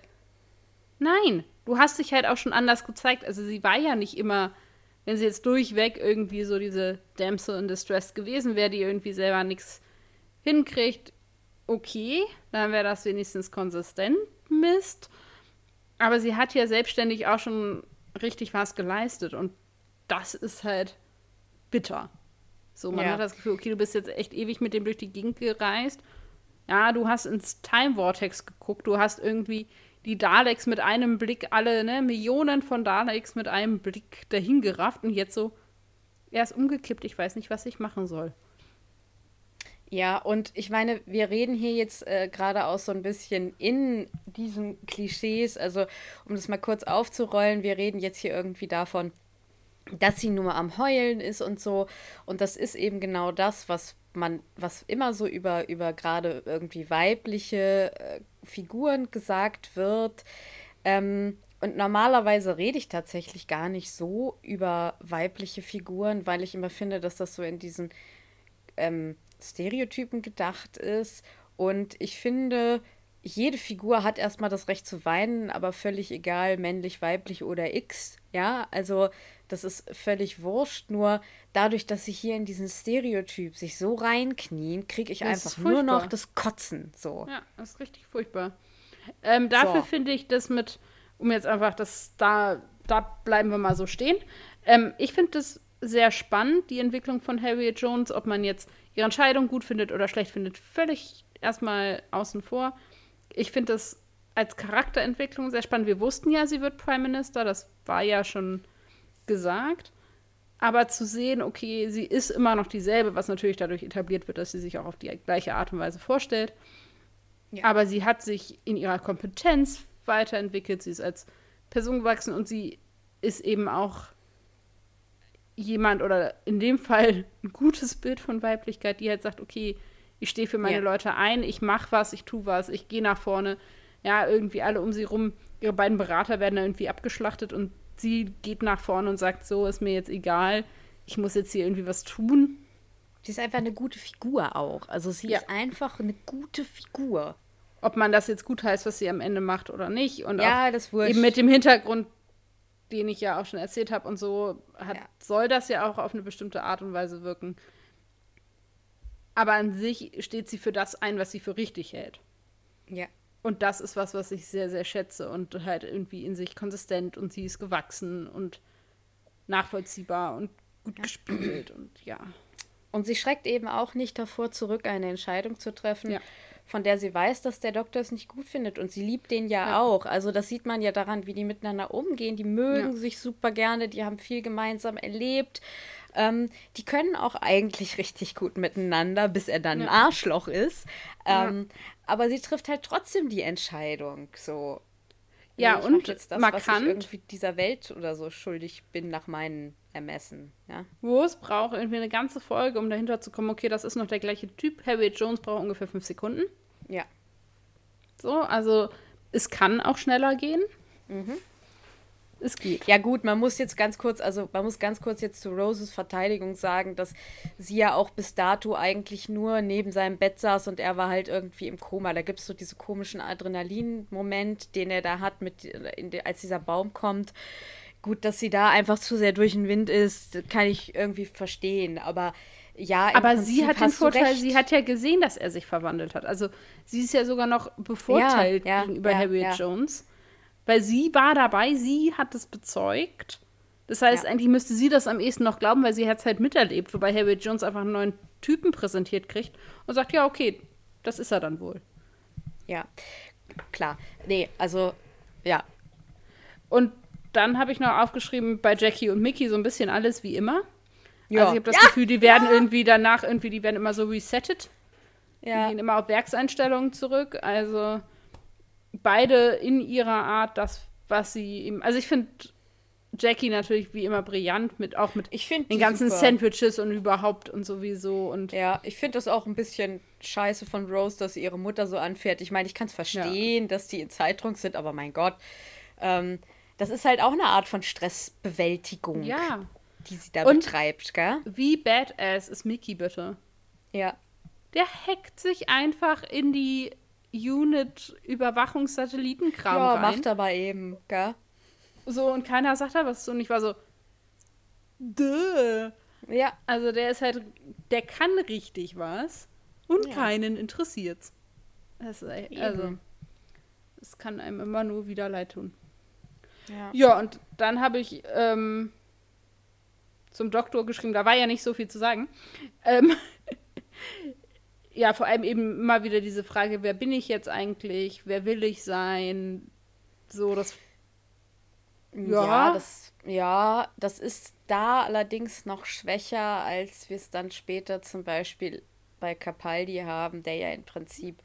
nein, du hast dich halt auch schon anders gezeigt. Also sie war ja nicht immer, wenn sie jetzt durchweg irgendwie so diese Damsel in Distress gewesen wäre, die irgendwie selber nichts hinkriegt, okay, dann wäre das wenigstens konsistent Mist. Aber sie hat ja selbstständig auch schon richtig was geleistet und das ist halt bitter. So, man Ja. hat das Gefühl, okay, du bist jetzt echt ewig mit dem durch die Gegend gereist. Ja, du hast ins Time Vortex geguckt, du hast irgendwie die Daleks mit einem Blick, alle, ne, Millionen von Daleks mit einem Blick dahin gerafft und jetzt so, er ist umgekippt, ich weiß nicht, was ich machen soll. Ja, und ich meine, wir reden hier jetzt äh, gerade auch so ein bisschen in diesen Klischees, also um das mal kurz aufzurollen, wir reden jetzt hier irgendwie davon, dass sie nur am Heulen ist und so. Und das ist eben genau das, was man, was immer so über, über gerade irgendwie weibliche äh, Figuren gesagt wird. Ähm, und normalerweise rede ich tatsächlich gar nicht so über weibliche Figuren, weil ich immer finde, dass das so in diesen ähm, Stereotypen gedacht ist. Und ich finde, jede Figur hat erstmal das Recht zu weinen, aber völlig egal, männlich, weiblich oder X. Ja, also das ist völlig wurscht. Nur dadurch, dass sie hier in diesen Stereotyp sich so reinknien, kriege ich Das einfach nur noch das Kotzen. So. Ja, das ist richtig furchtbar. Ähm, dafür So. finde ich das mit, um jetzt einfach das, da, da bleiben wir mal so stehen. Ähm, ich finde das sehr spannend, die Entwicklung von Harriet Jones, ob man jetzt ihre Entscheidung gut findet oder schlecht findet, völlig erstmal außen vor. Ich finde das als Charakterentwicklung sehr spannend. Wir wussten ja, sie wird Prime Minister, das war ja schon gesagt. Aber zu sehen, okay, sie ist immer noch dieselbe, was natürlich dadurch etabliert wird, dass sie sich auch auf die gleiche Art und Weise vorstellt. Ja. Aber sie hat sich in ihrer Kompetenz weiterentwickelt, sie ist als Person gewachsen und sie ist eben auch jemand oder in dem Fall ein gutes Bild von Weiblichkeit, die halt sagt, okay, ich stehe für meine ja. Leute ein, ich mache was, ich tue was, ich gehe nach vorne. Ja, irgendwie alle um sie rum, ihre beiden Berater werden da irgendwie abgeschlachtet und sie geht nach vorne und sagt, so ist mir jetzt egal, ich muss jetzt hier irgendwie was tun. Sie ist einfach eine gute Figur auch. Also sie ja. ist einfach eine gute Figur. Ob man das jetzt gut heißt, was sie am Ende macht oder nicht. Und ja, das wurscht. Eben mit dem Hintergrund, den ich ja auch schon erzählt habe und so, hat, ja. soll das ja auch auf eine bestimmte Art und Weise wirken. Aber an sich steht sie für das ein, was sie für richtig hält. Ja. Und das ist was, was ich sehr, sehr schätze und halt irgendwie in sich konsistent und sie ist gewachsen und nachvollziehbar und gut ja. gespielt und ja. Und sie schreckt eben auch nicht davor zurück, eine Entscheidung zu treffen, ja. Von der sie weiß, dass der Doktor es nicht gut findet. Und sie liebt den ja, ja. auch. Also das sieht man ja daran, wie die miteinander umgehen. Die mögen sich super gerne, die haben viel gemeinsam erlebt. Ähm, die können auch eigentlich richtig gut miteinander, bis er dann ja. ein Arschloch ist. Ähm, ja. Aber sie trifft halt trotzdem die Entscheidung. So. Ja, ich und jetzt das, markant. Was ich irgendwie dieser Welt oder so schuldig bin nach meinen Ermessen. Ja. Wo es braucht irgendwie eine ganze Folge, um dahinter zu kommen, okay, das ist noch der gleiche Typ. Harriet Jones braucht ungefähr fünf Sekunden. Ja. So, also es kann auch schneller gehen. Mhm. Es geht. Ja, gut, man muss jetzt ganz kurz, also man muss ganz kurz jetzt zu Roses Verteidigung sagen, dass sie ja auch bis dato eigentlich nur neben seinem Bett saß und er war halt irgendwie im Koma. Da gibt es so diesen komischen Adrenalin-Moment, den er da hat, mit, de, als dieser Baum kommt. Gut, dass sie da einfach zu sehr durch den Wind ist, kann ich irgendwie verstehen. Aber ja, aber Prinzip sie hat den Vorteil, sie hat ja gesehen, dass er sich verwandelt hat. Also sie ist ja sogar noch bevorteilt ja, ja, gegenüber ja, Harriet Jones. Weil sie war dabei, sie hat es bezeugt. Das heißt, ja. eigentlich müsste sie das am ehesten noch glauben, weil sie hat es halt miterlebt, wobei Harriet Jones einfach einen neuen Typen präsentiert kriegt und sagt, ja, okay, das ist er dann wohl. Ja, klar. Nee, also, ja. Und dann habe ich noch aufgeschrieben, bei Jackie und Mickey so ein bisschen alles wie immer. Ja. Also ich habe das ja. Gefühl, die werden ja. irgendwie danach irgendwie, die werden immer so resettet. Ja. Die gehen immer auf Werkseinstellungen zurück. Also beide in ihrer Art das, was sie ihm. Also ich finde Jackie natürlich wie immer brillant mit auch mit ich den ganzen super. Sandwiches und überhaupt und sowieso und ja ich finde das auch ein bisschen scheiße von Rose dass sie ihre Mutter so anfährt ich meine ich kann es verstehen ja. dass die in Zeitdruck sind aber mein Gott ähm, das ist halt auch eine Art von Stressbewältigung ja die sie da und betreibt gell wie badass ist Mickey bitte ja der hackt sich einfach in die Unit-Überwachungssatellitenkram ja, rein. macht aber eben, gell? So, und keiner sagt da was. Und ich war so, Duh. Ja. Also der ist halt, der kann richtig was und ja. keinen interessiert's. Das ist, also, es kann einem immer nur wieder leid tun. Ja, ja und dann habe ich ähm, zum Doktor geschrieben, da war ja nicht so viel zu sagen. Ähm, ja, vor allem eben immer wieder diese Frage, wer bin ich jetzt eigentlich? Wer will ich sein? So, das. Ja, ja das, ja, das ist da allerdings noch schwächer, als wir es dann später zum Beispiel bei Capaldi haben, der ja im Prinzip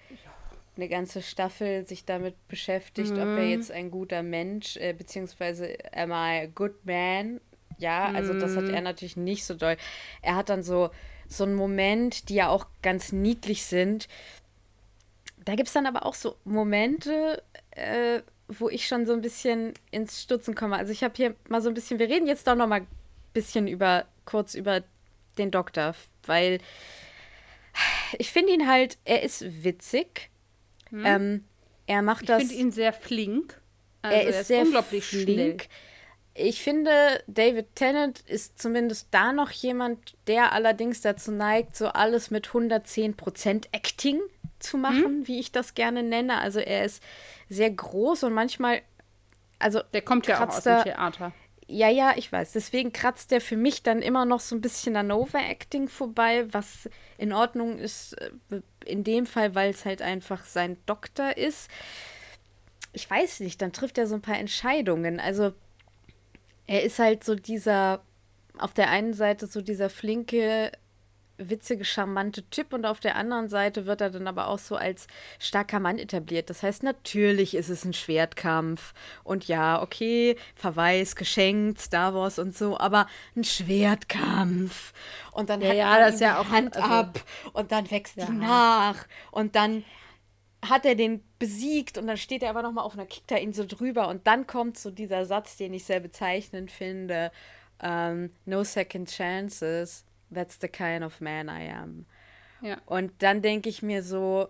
eine ganze Staffel sich damit beschäftigt, mhm. ob er mhm. jetzt ein guter Mensch, äh, beziehungsweise am I a good man? Ja, also das hat er mhm. natürlich nicht so doll. Er hat dann so so ein Moment, die ja auch ganz niedlich sind. Da gibt es dann aber auch so Momente, äh, wo ich schon so ein bisschen ins Stutzen komme. Also ich habe hier mal so ein bisschen, wir reden jetzt doch noch mal ein bisschen über, kurz über den Doktor, weil ich finde ihn halt, er ist witzig. Hm. Ähm, er macht ich das. Ich finde ihn sehr flink. Also er ist, er ist sehr unglaublich flink. Schnell ich finde, David Tennant ist zumindest da noch jemand, der allerdings dazu neigt, so alles mit 110% Acting zu machen, mhm. wie ich das gerne nenne. Also er ist sehr groß und manchmal, also der kommt ja auch aus dem Theater. Ja, ja, ich weiß. Deswegen kratzt der für mich dann immer noch so ein bisschen an Overacting vorbei, was in Ordnung ist äh, in dem Fall, weil es halt einfach sein Doktor ist. Ich weiß nicht, dann trifft er so ein paar Entscheidungen. Also er ist halt so dieser auf der einen Seite so dieser flinke, witzige, charmante Typ und auf der anderen Seite wird er dann aber auch so als starker Mann etabliert. Das heißt, natürlich ist es ein Schwertkampf und ja, okay, Verweis, geschenkt, Star Wars und so, aber ein Schwertkampf. Und dann Ja, ja, das ja auch- Hand also- ab und dann wächst Ja. die nach und dann hat er den besiegt und dann steht er aber noch mal auf einer kickt er ihn so drüber und dann kommt so dieser Satz, den ich sehr bezeichnend finde, ähm, no second chances, that's the kind of man I am. Ja. Und dann denke ich mir so,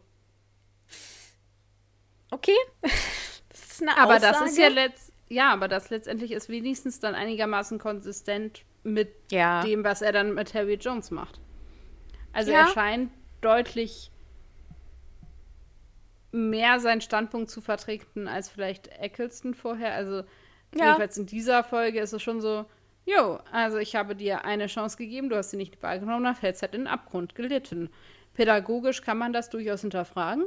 okay, das ist eine Aber Aussage. das ist ja letzt, ja, aber das letztendlich ist wenigstens dann einigermaßen konsistent mit Ja. dem, was er dann mit Harry Jones macht. Also Ja. er scheint deutlich mehr seinen Standpunkt zu vertreten als vielleicht Eccleston vorher. Also Ja. jedenfalls in dieser Folge ist es schon so, jo, also ich habe dir eine Chance gegeben, du hast sie nicht wahrgenommen, dann fällst halt in den Abgrund gelitten. Pädagogisch kann man das durchaus hinterfragen.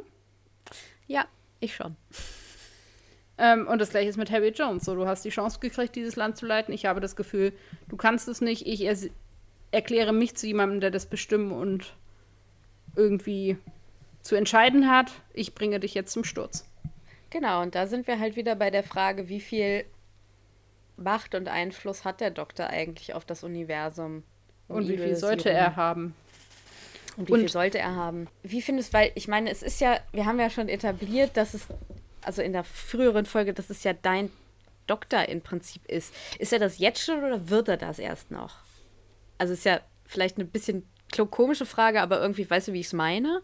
Ja, ich schon. Ähm, und das gleiche ist mit Harry Jones. So, du hast die Chance gekriegt, dieses Land zu leiten. Ich habe das Gefühl, du kannst es nicht. Ich er erkläre mich zu jemandem, der das bestimmen und irgendwie zu entscheiden hat. Ich bringe dich jetzt zum Sturz. Genau, und da sind wir halt wieder bei der Frage, wie viel Macht und Einfluss hat der Doktor eigentlich auf das Universum? um Und wie viel sollte er haben? Und wie viel Und- sollte er haben? Wie findest weil ich meine, es ist ja, wir haben ja schon etabliert, dass es, also in der früheren Folge, dass es ja dein Doktor im Prinzip ist. Ist er das jetzt schon oder wird er das erst noch? Also ist ja vielleicht eine bisschen komische Frage, aber irgendwie weißt du, wie ich es meine?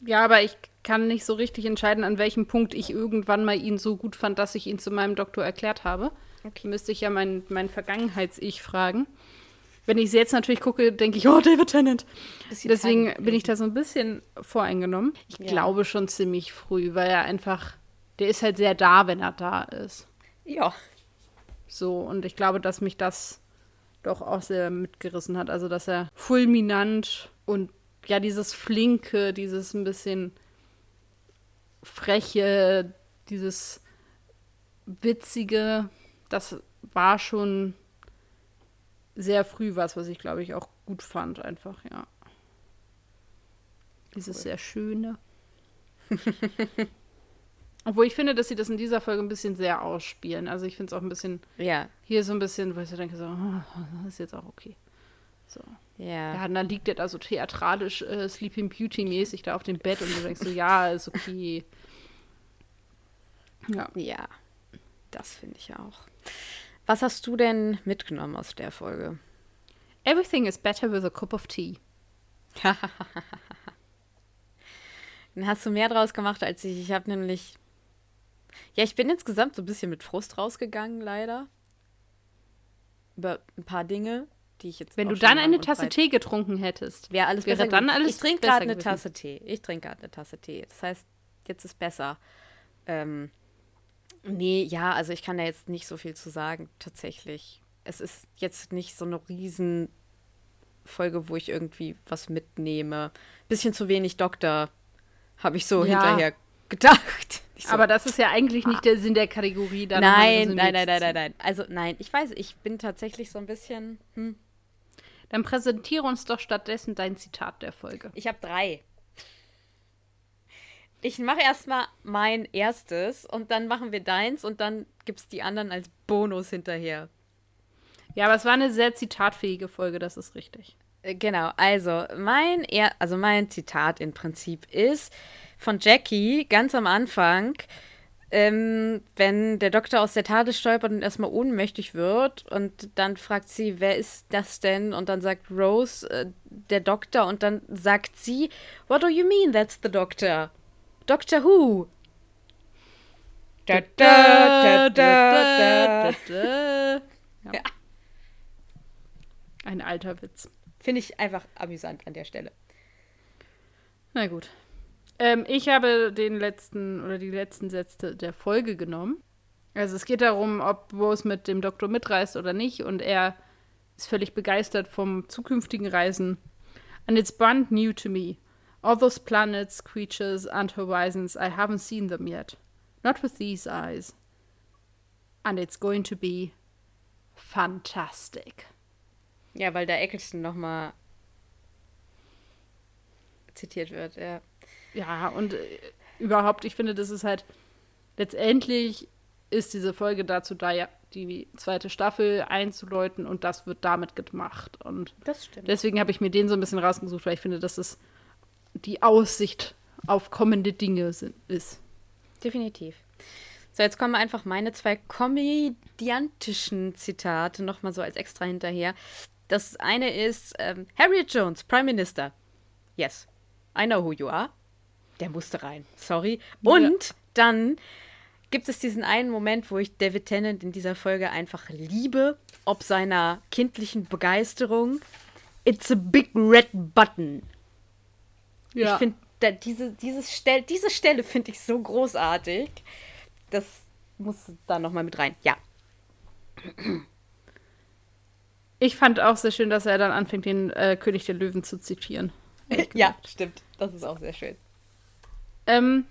Ja, aber ich kann nicht so richtig entscheiden, an welchem Punkt ich irgendwann mal ihn so gut fand, dass ich ihn zu meinem Doktor erklärt habe. Okay. Müsste ich ja mein, mein Vergangenheits-Ich fragen. Wenn ich es jetzt natürlich gucke, denke ich, oh, David Tennant. Deswegen Time bin ich da so ein bisschen voreingenommen. Ich Ja. glaube schon ziemlich früh, weil er einfach, der ist halt sehr da, wenn er da ist. Ja. So, und ich glaube, dass mich das doch auch sehr mitgerissen hat. Also, dass er fulminant und ja, dieses Flinke, dieses ein bisschen freche, dieses witzige, das war schon sehr früh was, was ich glaube ich auch gut fand, einfach, ja. Dieses sehr schöne. Obwohl ich finde, dass sie das in dieser Folge ein bisschen sehr ausspielen. Also ich finde es auch ein bisschen Ja. hier so ein bisschen, wo ich so denke, so, oh, das ist jetzt auch okay. So. Ja. Ja, und dann liegt der da so theatralisch äh, Sleeping Beauty-mäßig da auf dem Bett und du denkst so, ja, ist okay. Ja. Ja. Das finde ich auch. Was hast du denn mitgenommen aus der Folge? Everything is better with a cup of tea. Dann hast du mehr draus gemacht als ich. Ich habe nämlich. Ja, ich bin insgesamt so ein bisschen mit Frust rausgegangen, leider. Über ein paar Dinge, die ich jetzt. Wenn du dann eine Tasse Tee getrunken hättest, Wäre alles wäre besser dann alles Ich trinke gerade eine gewesen. Tasse Tee. Ich trinke gerade eine Tasse Tee. Das heißt, jetzt ist besser. Ähm, nee, ja, also ich kann da jetzt nicht so viel zu sagen, tatsächlich. Es ist jetzt nicht so eine riesen Folge, wo ich irgendwie was mitnehme. Bisschen zu wenig Doktor, habe ich so Ja. hinterher gedacht. So, aber das ist ja eigentlich nicht der Sinn der Kategorie. da nochmal nein, nein, nein, nein, nein, nein. Also nein, ich weiß, ich bin tatsächlich so ein bisschen. Hm. Dann präsentiere uns doch stattdessen dein Zitat der Folge. Ich habe drei. Ich mache erstmal mein erstes und dann machen wir deins und dann gibt es die anderen als Bonus hinterher. Ja, aber es war eine sehr zitatfähige Folge, das ist richtig. Äh, Genau, also mein, er also mein Zitat im Prinzip ist von Jackie ganz am Anfang, ähm, wenn der Doktor aus der Tade stolpert und erstmal ohnmächtig wird und dann fragt sie, wer ist das denn? Und dann sagt Rose, äh, der Doktor und dann sagt sie, what do you mean that's the Doctor? Doctor Who? Da, da, da, da, da. Ja. Ein alter Witz. Finde ich einfach amüsant an der Stelle. Na gut. Ähm, ich habe den letzten oder die letzten Sätze der Folge genommen. Also es geht darum, ob Rose mit dem Doktor mitreist oder nicht. Und er ist völlig begeistert vom zukünftigen Reisen. And it's brand new to me. All those planets, creatures and horizons, I haven't seen them yet. Not with these eyes. And it's going to be fantastic. Ja, weil da Eccleston nochmal zitiert wird, ja. Ja, und äh, überhaupt, ich finde, das ist halt letztendlich ist diese Folge dazu da, ja, die zweite Staffel einzuläuten und das wird damit gemacht. Und Das stimmt. deswegen habe ich mir den so ein bisschen rausgesucht, weil ich finde, dass es die Aussicht auf kommende Dinge sind, ist. Definitiv. So, jetzt kommen einfach meine zwei komödiantischen Zitate nochmal so als extra hinterher. Das eine ist ähm, Harriet Jones, Prime Minister. Yes. I know who you are. Der musste rein. Sorry. Und dann gibt es diesen einen Moment, wo ich David Tennant in dieser Folge einfach liebe, ob seiner kindlichen Begeisterung. It's a big red button. Ich finde, diese, dieses Stell, diese Stelle finde ich so großartig. Das muss da nochmal mit rein. Ja. Ich fand auch sehr schön, dass er dann anfängt, den äh, König der Löwen zu zitieren. ja, stimmt. Das ist auch sehr schön. Ähm,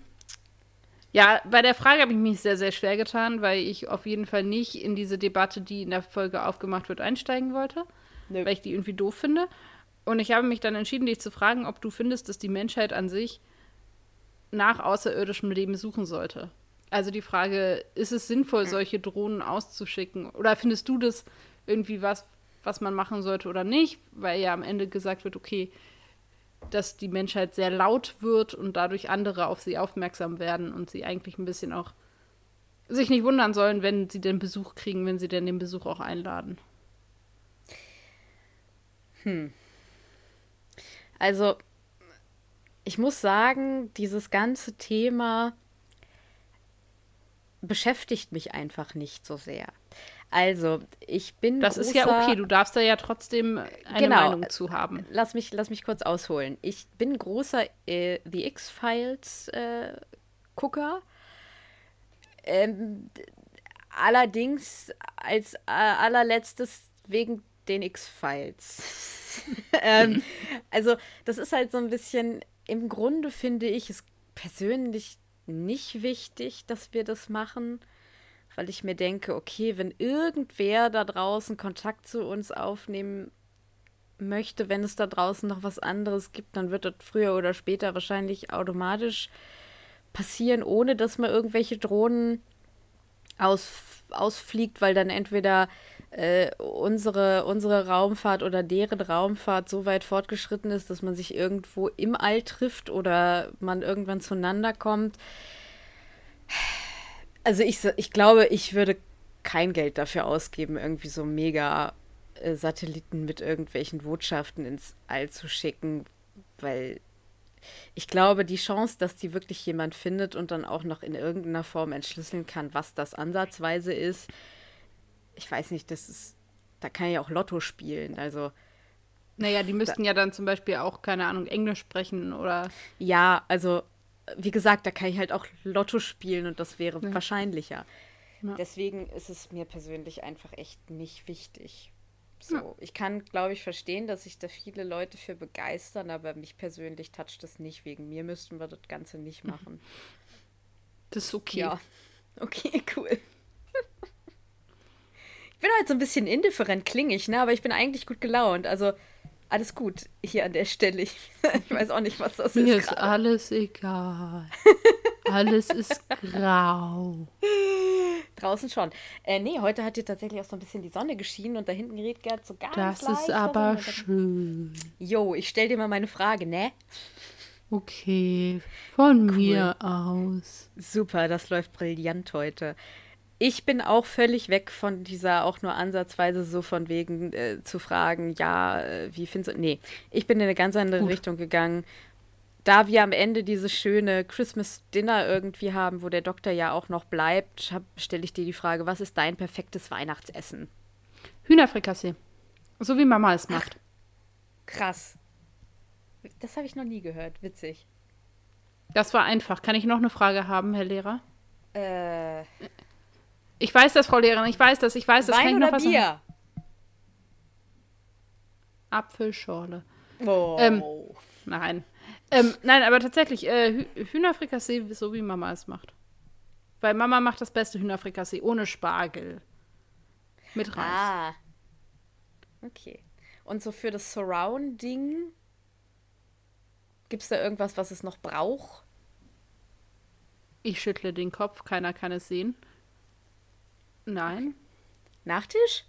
ja, bei der Frage habe ich mich sehr, sehr schwer getan, weil ich auf jeden Fall nicht in diese Debatte, die in der Folge aufgemacht wird, einsteigen wollte, Nö. weil ich die irgendwie doof finde. Und ich habe mich dann entschieden, dich zu fragen, ob du findest, dass die Menschheit an sich nach außerirdischem Leben suchen sollte. Also die Frage, ist es sinnvoll, solche Drohnen auszuschicken? Oder findest du das irgendwie was, was man machen sollte oder nicht? Weil ja am Ende gesagt wird, okay, dass die Menschheit sehr laut wird und dadurch andere auf sie aufmerksam werden und sie eigentlich ein bisschen auch sich nicht wundern sollen, wenn sie den Besuch kriegen, wenn sie denn den Besuch auch einladen. Also, ich muss sagen, dieses ganze Thema beschäftigt mich einfach nicht so sehr. Also, ich bin. Das ist ja großer- okay, du darfst da ja trotzdem eine Genau. Meinung zu haben. Lass mich, lass mich kurz ausholen. Ich bin großer äh, The X-Files-Gucker. ähm, d- allerdings als äh, allerletztes wegen den X-Files. ähm, also, das ist halt so ein bisschen, im Grunde finde ich es persönlich nicht wichtig, dass wir das machen weil ich mir denke, okay, wenn irgendwer da draußen Kontakt zu uns aufnehmen möchte, wenn es da draußen noch was anderes gibt, dann wird das früher oder später wahrscheinlich automatisch passieren, ohne dass man irgendwelche Drohnen aus, ausfliegt, weil dann entweder äh, unsere, unsere Raumfahrt oder deren Raumfahrt so weit fortgeschritten ist, dass man sich irgendwo im All trifft oder man irgendwann zueinander kommt. Also ich, ich glaube, ich würde kein Geld dafür ausgeben, irgendwie so mega äh, Satelliten mit irgendwelchen Botschaften ins All zu schicken, weil ich glaube, die Chance, dass die wirklich jemand findet und dann auch noch in irgendeiner Form entschlüsseln kann, was das ansatzweise ist, ich weiß nicht, das ist, da kann ich auch Lotto spielen. Also Naja, die müssten ja dann zum Beispiel auch, keine Ahnung, Englisch sprechen oder. ja, also wie gesagt, da kann ich halt auch Lotto spielen und das wäre wahrscheinlicher. Ja. Deswegen ist es mir persönlich einfach echt nicht wichtig. So, ich kann, glaube ich, verstehen, dass sich da viele Leute für begeistern, aber mich persönlich toucht das nicht. Wegen mir müssten wir das Ganze nicht machen. Das ist okay. Ja. Okay, cool. Ich bin halt so ein bisschen indifferent klingig, ne? Aber ich bin eigentlich gut gelaunt. Also alles gut hier an der Stelle. Ich, ich weiß auch nicht, was das Mir ist. ist gerade. alles egal. alles ist grau. Draußen schon. Äh, nee, heute hat hier tatsächlich auch so ein bisschen die Sonne geschienen und da hinten gerät gerade so ganz Das ist aber an. schön. Jo, ich stell dir mal meine Frage, ne? Okay, von mir aus. Super, das läuft brillant heute. Ich bin auch völlig weg von dieser auch nur ansatzweise so von wegen äh, zu fragen, ja, äh, wie findest du. Nee, ich bin in eine ganz andere Gut. Richtung gegangen. Da wir am Ende dieses schöne Christmas Dinner irgendwie haben, wo der Doktor ja auch noch bleibt, stelle ich dir die Frage, was ist dein perfektes Weihnachtsessen? Hühnerfrikassee. So wie Mama es macht. Krass. Das habe ich noch nie gehört. Witzig. Das war einfach. Kann ich noch eine Frage haben, Herr Lehrer? Äh, Ich weiß das, Frau Lehrerin. Ich weiß das. Ich weiß das. Kann Wein ich noch oder Bier? Apfelschorle. Oh. Ähm, Nein. Ähm, nein, aber tatsächlich, äh, Hü Hühnerfrikassee, so wie Mama es macht. Weil Mama macht das beste Hühnerfrikassee ohne Spargel. Mit Reis. ah. Okay. Und so für das Surrounding, gibt es da irgendwas, was es noch braucht? Ich schüttle den Kopf, keiner kann es sehen. Nein. Nachtisch?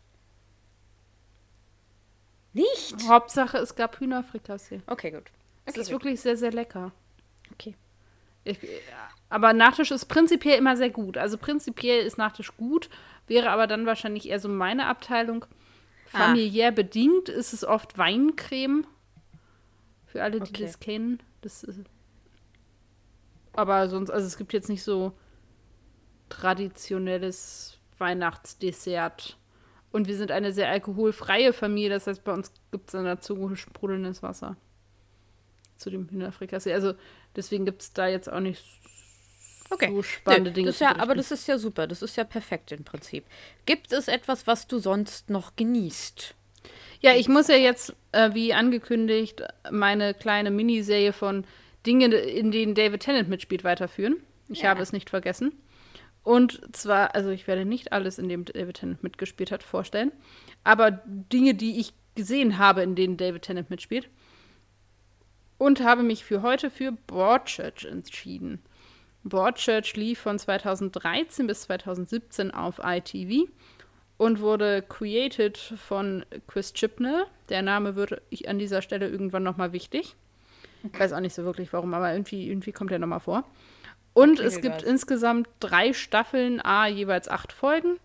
Nicht? Hauptsache, es gab Hühnerfrikassee. Okay, gut. Es Okay, ist gut. wirklich sehr, sehr lecker. Okay. Ich, aber Nachtisch ist prinzipiell immer sehr gut. Also prinzipiell ist Nachtisch gut, wäre aber dann wahrscheinlich eher so meine Abteilung. Ah. Familiär bedingt ist es oft Weincreme. Für alle, die Okay. das kennen. Das ist, aber sonst, also es gibt jetzt nicht so traditionelles Weihnachtsdessert. Und wir sind eine sehr alkoholfreie Familie, das heißt, bei uns gibt es dann dazu sprudelndes Wasser. Zu dem Hühnerfrikassee. Also deswegen gibt es da jetzt auch nicht Okay. so spannende Nö, Dinge. Das ja, aber das ist ja super. Das ist ja perfekt im Prinzip. Gibt es etwas, was du sonst noch genießt? Ja, ich muss ja jetzt, äh, wie angekündigt, meine kleine Miniserie von Dingen, in denen David Tennant mitspielt, weiterführen. Ich Ja. habe es nicht vergessen. Und zwar, also ich werde nicht alles, in dem David Tennant mitgespielt hat, vorstellen, aber Dinge, die ich gesehen habe, in denen David Tennant mitspielt. Und habe mich für heute für Broadchurch entschieden. Broadchurch lief von 2013 bis 2017 auf ITV und wurde created von Chris Chibnall. Der Name wird ich an dieser Stelle irgendwann nochmal wichtig. Ich weiß auch nicht so wirklich warum, aber irgendwie, irgendwie kommt er nochmal vor. Und es gibt insgesamt drei Staffeln, a jeweils acht Folgen.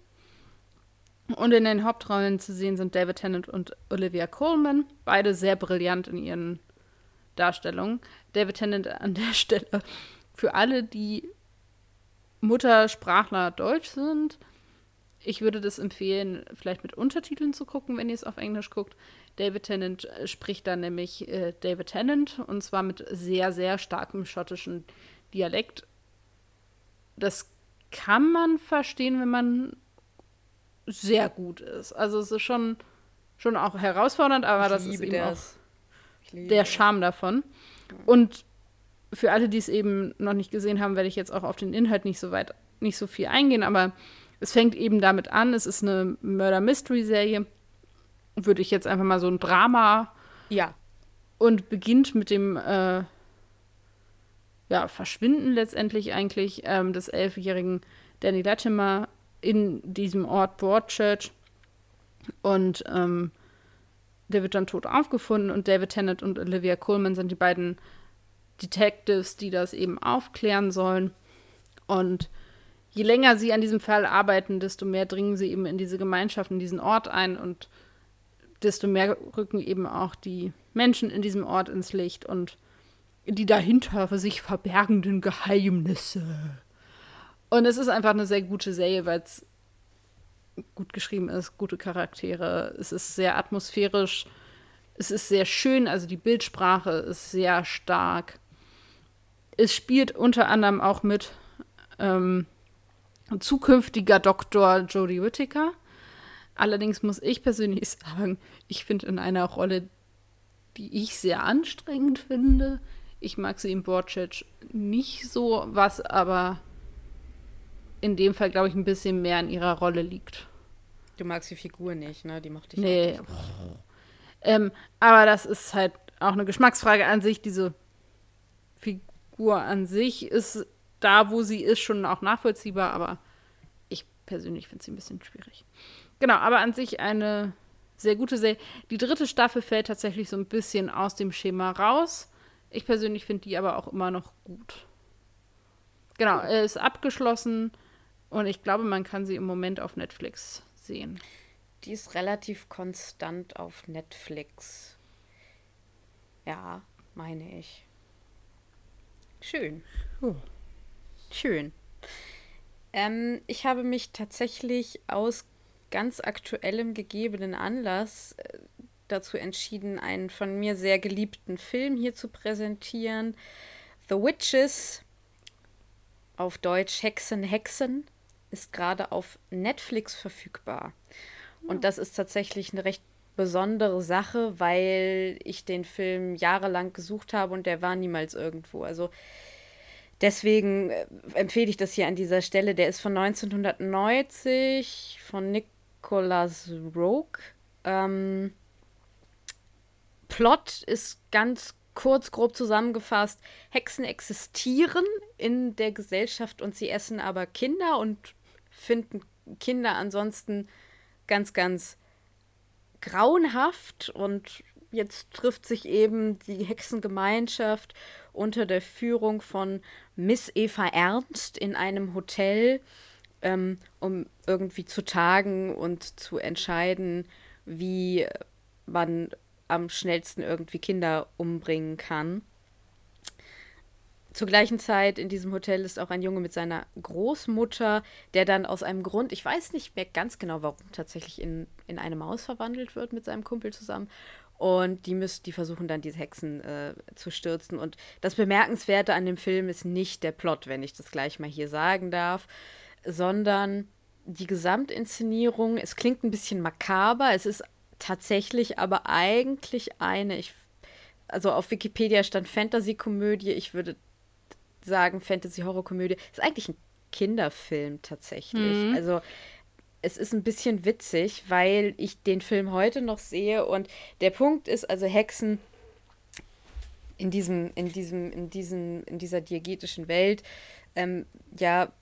Und in den Hauptrollen zu sehen sind David Tennant und Olivia Colman. Beide sehr brillant in ihren Darstellungen. David Tennant an der Stelle für alle, die Muttersprachler Deutsch sind. Ich würde das empfehlen, vielleicht mit Untertiteln zu gucken, wenn ihr es auf Englisch guckt. David Tennant äh, spricht dann nämlich äh, David Tennant und zwar mit sehr, sehr starkem schottischen Dialekt. Das kann man verstehen, wenn man sehr gut ist. Also es ist schon, schon auch herausfordernd, aber das ist eben auch der Charme davon. Und für alle, die es eben noch nicht gesehen haben, werde ich jetzt auch auf den Inhalt nicht so weit, nicht so viel eingehen, aber es fängt eben damit an, es ist eine Murder-Mystery-Serie, würde ich jetzt einfach mal so ein Drama Ja. und beginnt mit dem äh, ja, Verschwinden letztendlich eigentlich ähm, des elfjährigen Danny Latimer in diesem Ort Broadchurch. Und ähm, der wird dann tot aufgefunden und David Tennant und Olivia Colman sind die beiden Detectives, die das eben aufklären sollen. Und je länger sie an diesem Fall arbeiten, desto mehr dringen sie eben in diese Gemeinschaft, in diesen Ort ein und desto mehr rücken eben auch die Menschen in diesem Ort ins Licht und die dahinter für sich verbergenden Geheimnisse. Und es ist einfach eine sehr gute Serie, weil es gut geschrieben ist, gute Charaktere. Es ist sehr atmosphärisch. Es ist sehr schön, also die Bildsprache ist sehr stark. Es spielt unter anderem auch mit ähm, zukünftiger Doktor Jodie Whittaker. Allerdings muss ich persönlich sagen, ich finde in einer Rolle, die ich sehr anstrengend finde. Ich mag sie im Borchich nicht so, was aber in dem Fall, glaube ich, ein bisschen mehr in ihrer Rolle liegt. Du magst die Figur nicht, ne? Die mochte ich Nee. auch nicht. Ähm, aber das ist halt auch eine Geschmacksfrage an sich. Diese Figur an sich ist da, wo sie ist, schon auch nachvollziehbar, aber ich persönlich finde sie ein bisschen schwierig. Genau, aber an sich eine sehr gute Serie. Die dritte Staffel fällt tatsächlich so ein bisschen aus dem Schema raus. Ich persönlich finde die aber auch immer noch gut. Genau, er ist abgeschlossen und ich glaube, man kann sie im Moment auf Netflix sehen. Die ist relativ konstant auf Netflix. Ja, meine ich. Schön. Oh. Schön. Ähm, ich habe mich tatsächlich aus ganz aktuellem gegebenen Anlass äh, dazu entschieden, einen von mir sehr geliebten Film hier zu präsentieren. The Witches, auf Deutsch Hexen, Hexen, ist gerade auf Netflix verfügbar. Und das ist tatsächlich eine recht besondere Sache, weil ich den Film jahrelang gesucht habe und der war niemals irgendwo. Also deswegen äh, empfehle ich das hier an dieser Stelle. Der ist von 1990 von Nicholas Rogue. Ähm, Plot ist ganz kurz, grob zusammengefasst. Hexen existieren in der Gesellschaft und sie essen aber Kinder und finden Kinder ansonsten ganz, ganz grauenhaft. Und jetzt trifft sich eben die Hexengemeinschaft unter der Führung von Miss Eva Ernst in einem Hotel, ähm, um irgendwie zu tagen und zu entscheiden, wie man am schnellsten irgendwie Kinder umbringen kann. Zur gleichen Zeit in diesem Hotel ist auch ein Junge mit seiner Großmutter, der dann aus einem Grund, ich weiß nicht mehr ganz genau warum, tatsächlich in, in eine Maus verwandelt wird mit seinem Kumpel zusammen. Und die müssen, die versuchen dann diese Hexen äh, zu stürzen. Und das Bemerkenswerte an dem Film ist nicht der Plot, wenn ich das gleich mal hier sagen darf, sondern die Gesamtinszenierung. Es klingt ein bisschen makaber, es ist tatsächlich aber eigentlich eine, ich, also auf Wikipedia stand Fantasy-Komödie, ich würde sagen Fantasy-Horror-Komödie. Ist eigentlich ein Kinderfilm tatsächlich. Mhm. Also es ist ein bisschen witzig, weil ich den Film heute noch sehe und der Punkt ist, also Hexen in diesem, in diesem, in diesem, in dieser diegetischen Welt, ähm, ja,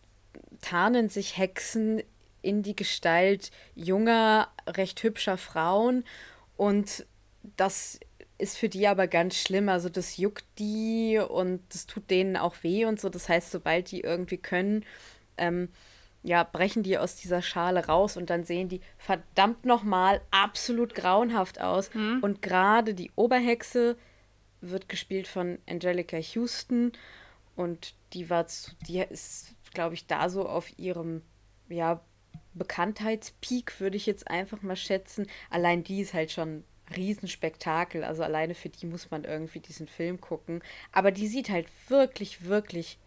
tarnen sich Hexen in die Gestalt junger, recht hübscher Frauen und das ist für die aber ganz schlimm. Also das juckt die und das tut denen auch weh und so. Das heißt, sobald die irgendwie können, ähm, ja, brechen die aus dieser Schale raus und dann sehen die verdammt nochmal absolut grauenhaft aus. Mhm. Und gerade die Oberhexe wird gespielt von Angelica Houston und die war, zu, die ist, glaube ich, da so auf ihrem, ja, Bekanntheitspeak, würde ich jetzt einfach mal schätzen. Allein die ist halt schon Riesenspektakel. Also alleine für die muss man irgendwie diesen Film gucken. Aber die sieht halt wirklich, wirklich,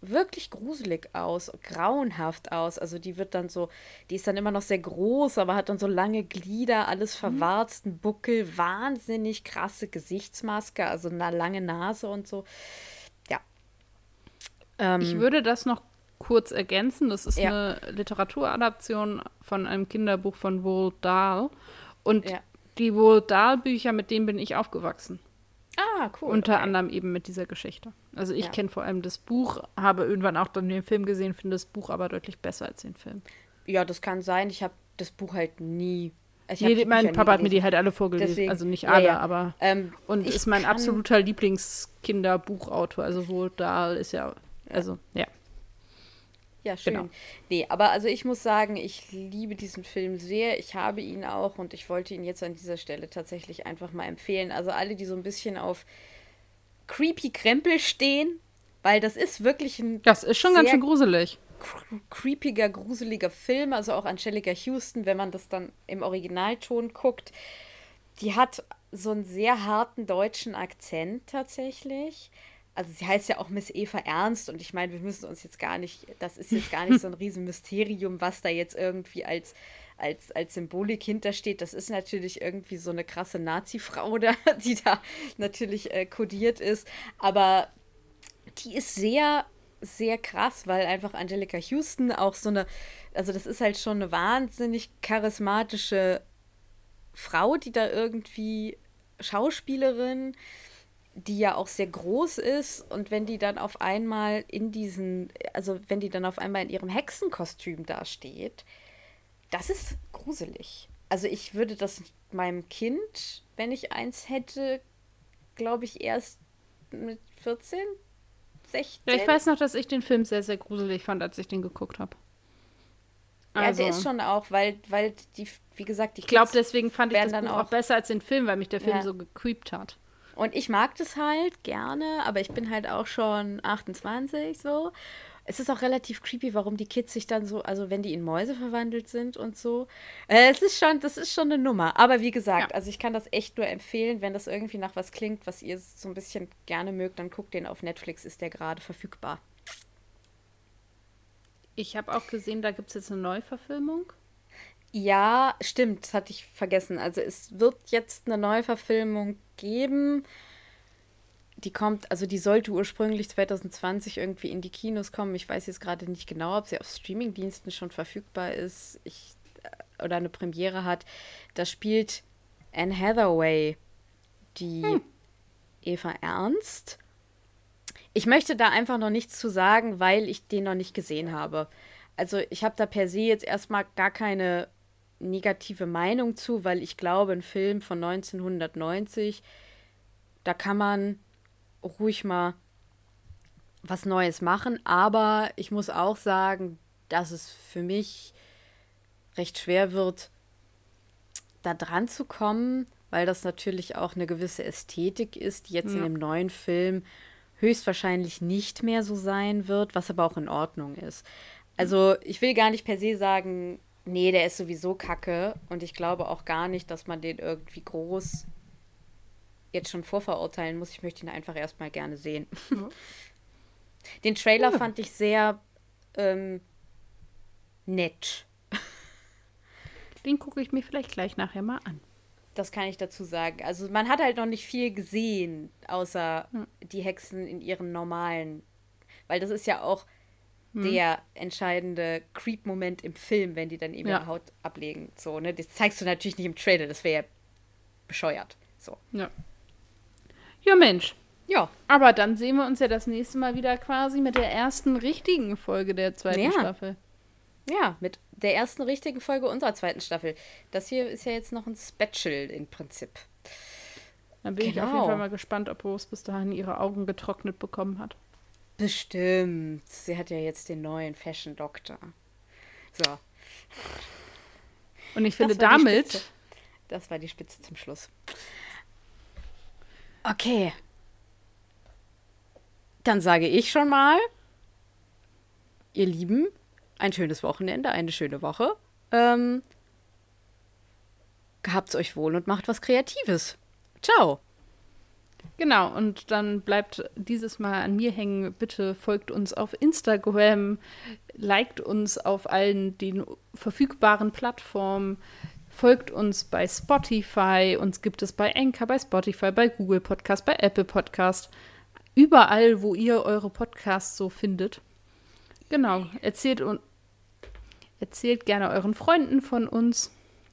wirklich gruselig aus, grauenhaft aus. Also die wird dann so, die ist dann immer noch sehr groß, aber hat dann so lange Glieder, alles mhm. verwarzt, Buckel, wahnsinnig krasse Gesichtsmaske, also eine lange Nase und so. Ja. Ähm, ich würde das noch kurz ergänzen. Das ist ja. eine Literaturadaption von einem Kinderbuch von Roald Dahl. Und ja die Roald Dahl-Bücher, mit denen bin ich aufgewachsen. Ah, cool. Unter okay. anderem eben mit dieser Geschichte. Also ich ja. kenne vor allem das Buch, habe irgendwann auch dann den Film gesehen, finde das Buch aber deutlich besser als den Film. Ja, das kann sein. Ich habe das Buch halt nie. Also nee, mein Papa hat mir die halt alle vorgelesen. Deswegen, also nicht alle, ja, ja. aber. Ähm, und ist mein absoluter Lieblingskinderbuchautor. Also Roald Dahl ist ja. Also, ja. Ja, schön. Genau. Nee, aber also ich muss sagen, ich liebe diesen Film sehr. Ich habe ihn auch und ich wollte ihn jetzt an dieser Stelle tatsächlich einfach mal empfehlen. Also alle, die so ein bisschen auf creepy Krempel stehen, weil das ist wirklich ein. Das ist schon ganz schön gruselig. Creepiger, gruseliger Film. Also auch Angelica Houston, wenn man das dann im Originalton guckt. Die hat so einen sehr harten deutschen Akzent tatsächlich also sie heißt ja auch Miss Eva Ernst und ich meine, wir müssen uns jetzt gar nicht, das ist jetzt gar nicht so ein Riesenmysterium, was da jetzt irgendwie als, als, als Symbolik hintersteht. Das ist natürlich irgendwie so eine krasse Nazi-Frau da, die da natürlich äh, kodiert ist. Aber die ist sehr, sehr krass, weil einfach Angelica Houston auch so eine, also das ist halt schon eine wahnsinnig charismatische Frau, die da irgendwie Schauspielerin, die ja auch sehr groß ist und wenn die dann auf einmal in diesen, also wenn die dann auf einmal in ihrem Hexenkostüm dasteht, das ist gruselig. Also ich würde das meinem Kind, wenn ich eins hätte, glaube ich, erst mit 14, 16. Ja, ich weiß noch, dass ich den Film sehr, sehr gruselig fand, als ich den geguckt habe. Also. Ja, der ist schon auch, weil, weil die, wie gesagt, die Ich glaube, deswegen fand ich das dann auch besser als den Film, weil mich der Film ja. so gecreept hat. Und ich mag das halt gerne, aber ich bin halt auch schon 28 so. Es ist auch relativ creepy, warum die Kids sich dann so, also wenn die in Mäuse verwandelt sind und so. Äh, es ist schon, das ist schon eine Nummer. Aber wie gesagt, ja. also ich kann das echt nur empfehlen, wenn das irgendwie nach was klingt, was ihr so ein bisschen gerne mögt, dann guckt den auf Netflix, ist der gerade verfügbar. Ich habe auch gesehen, da gibt es jetzt eine Neuverfilmung. Ja, stimmt, das hatte ich vergessen. Also es wird jetzt eine Neuverfilmung geben. Die kommt, also die sollte ursprünglich 2020 irgendwie in die Kinos kommen. Ich weiß jetzt gerade nicht genau, ob sie auf Streamingdiensten schon verfügbar ist ich, äh, oder eine Premiere hat. Da spielt Anne Hathaway die hm. Eva Ernst. Ich möchte da einfach noch nichts zu sagen, weil ich den noch nicht gesehen habe. Also ich habe da per se jetzt erstmal gar keine negative Meinung zu, weil ich glaube, ein Film von 1990, da kann man ruhig mal was Neues machen. Aber ich muss auch sagen, dass es für mich recht schwer wird, da dran zu kommen, weil das natürlich auch eine gewisse Ästhetik ist, die jetzt ja. in dem neuen Film höchstwahrscheinlich nicht mehr so sein wird, was aber auch in Ordnung ist. Also ich will gar nicht per se sagen, nee, der ist sowieso kacke und ich glaube auch gar nicht, dass man den irgendwie groß jetzt schon vorverurteilen muss. Ich möchte ihn einfach erstmal gerne sehen. Ja. Den Trailer ja. fand ich sehr ähm, nett. Den gucke ich mir vielleicht gleich nachher mal an. Das kann ich dazu sagen. Also man hat halt noch nicht viel gesehen, außer hm. die Hexen in ihren normalen. Weil das ist ja auch hm. der entscheidende Creep-Moment im Film, wenn die dann eben ja. ihre Haut ablegen. So, ne? Das zeigst du natürlich nicht im Trailer, das wäre ja bescheuert. So. Ja. Ja, Mensch. Ja. Aber dann sehen wir uns ja das nächste Mal wieder quasi mit der ersten richtigen Folge der zweiten ja. Staffel. Ja, mit der ersten richtigen Folge unserer zweiten Staffel. Das hier ist ja jetzt noch ein Special im Prinzip. Dann bin genau. ich auf jeden genau. Fall mal gespannt, ob Rose bis dahin ihre Augen getrocknet bekommen hat. Bestimmt. Sie hat ja jetzt den neuen Fashion Doktor. So. Und ich finde das damit. Das war die Spitze zum Schluss. Okay. Dann sage ich schon mal, ihr Lieben, ein schönes Wochenende, eine schöne Woche. Ähm, gehabt's euch wohl und macht was Kreatives. Ciao. Genau, und dann bleibt dieses Mal an mir hängen. Bitte folgt uns auf Instagram, liked uns auf allen den verfügbaren Plattformen, folgt uns bei Spotify, uns gibt es bei Anchor, bei Spotify, bei Google Podcast, bei Apple Podcast, überall, wo ihr eure Podcasts so findet. Genau, erzählt, erzählt gerne euren Freunden von uns.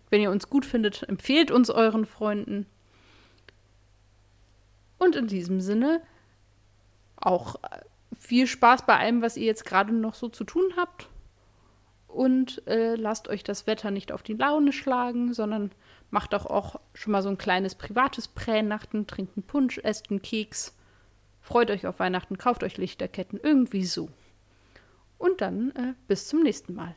Wenn ihr uns gut findet, empfehlt uns euren Freunden. Und in diesem Sinne auch viel Spaß bei allem, was ihr jetzt gerade noch so zu tun habt. Und äh, lasst euch das Wetter nicht auf die Laune schlagen, sondern macht auch, auch schon mal so ein kleines privates Pränachten, trinkt einen Punsch, esst einen Keks, freut euch auf Weihnachten, kauft euch Lichterketten, irgendwie so. Und dann äh, bis zum nächsten Mal.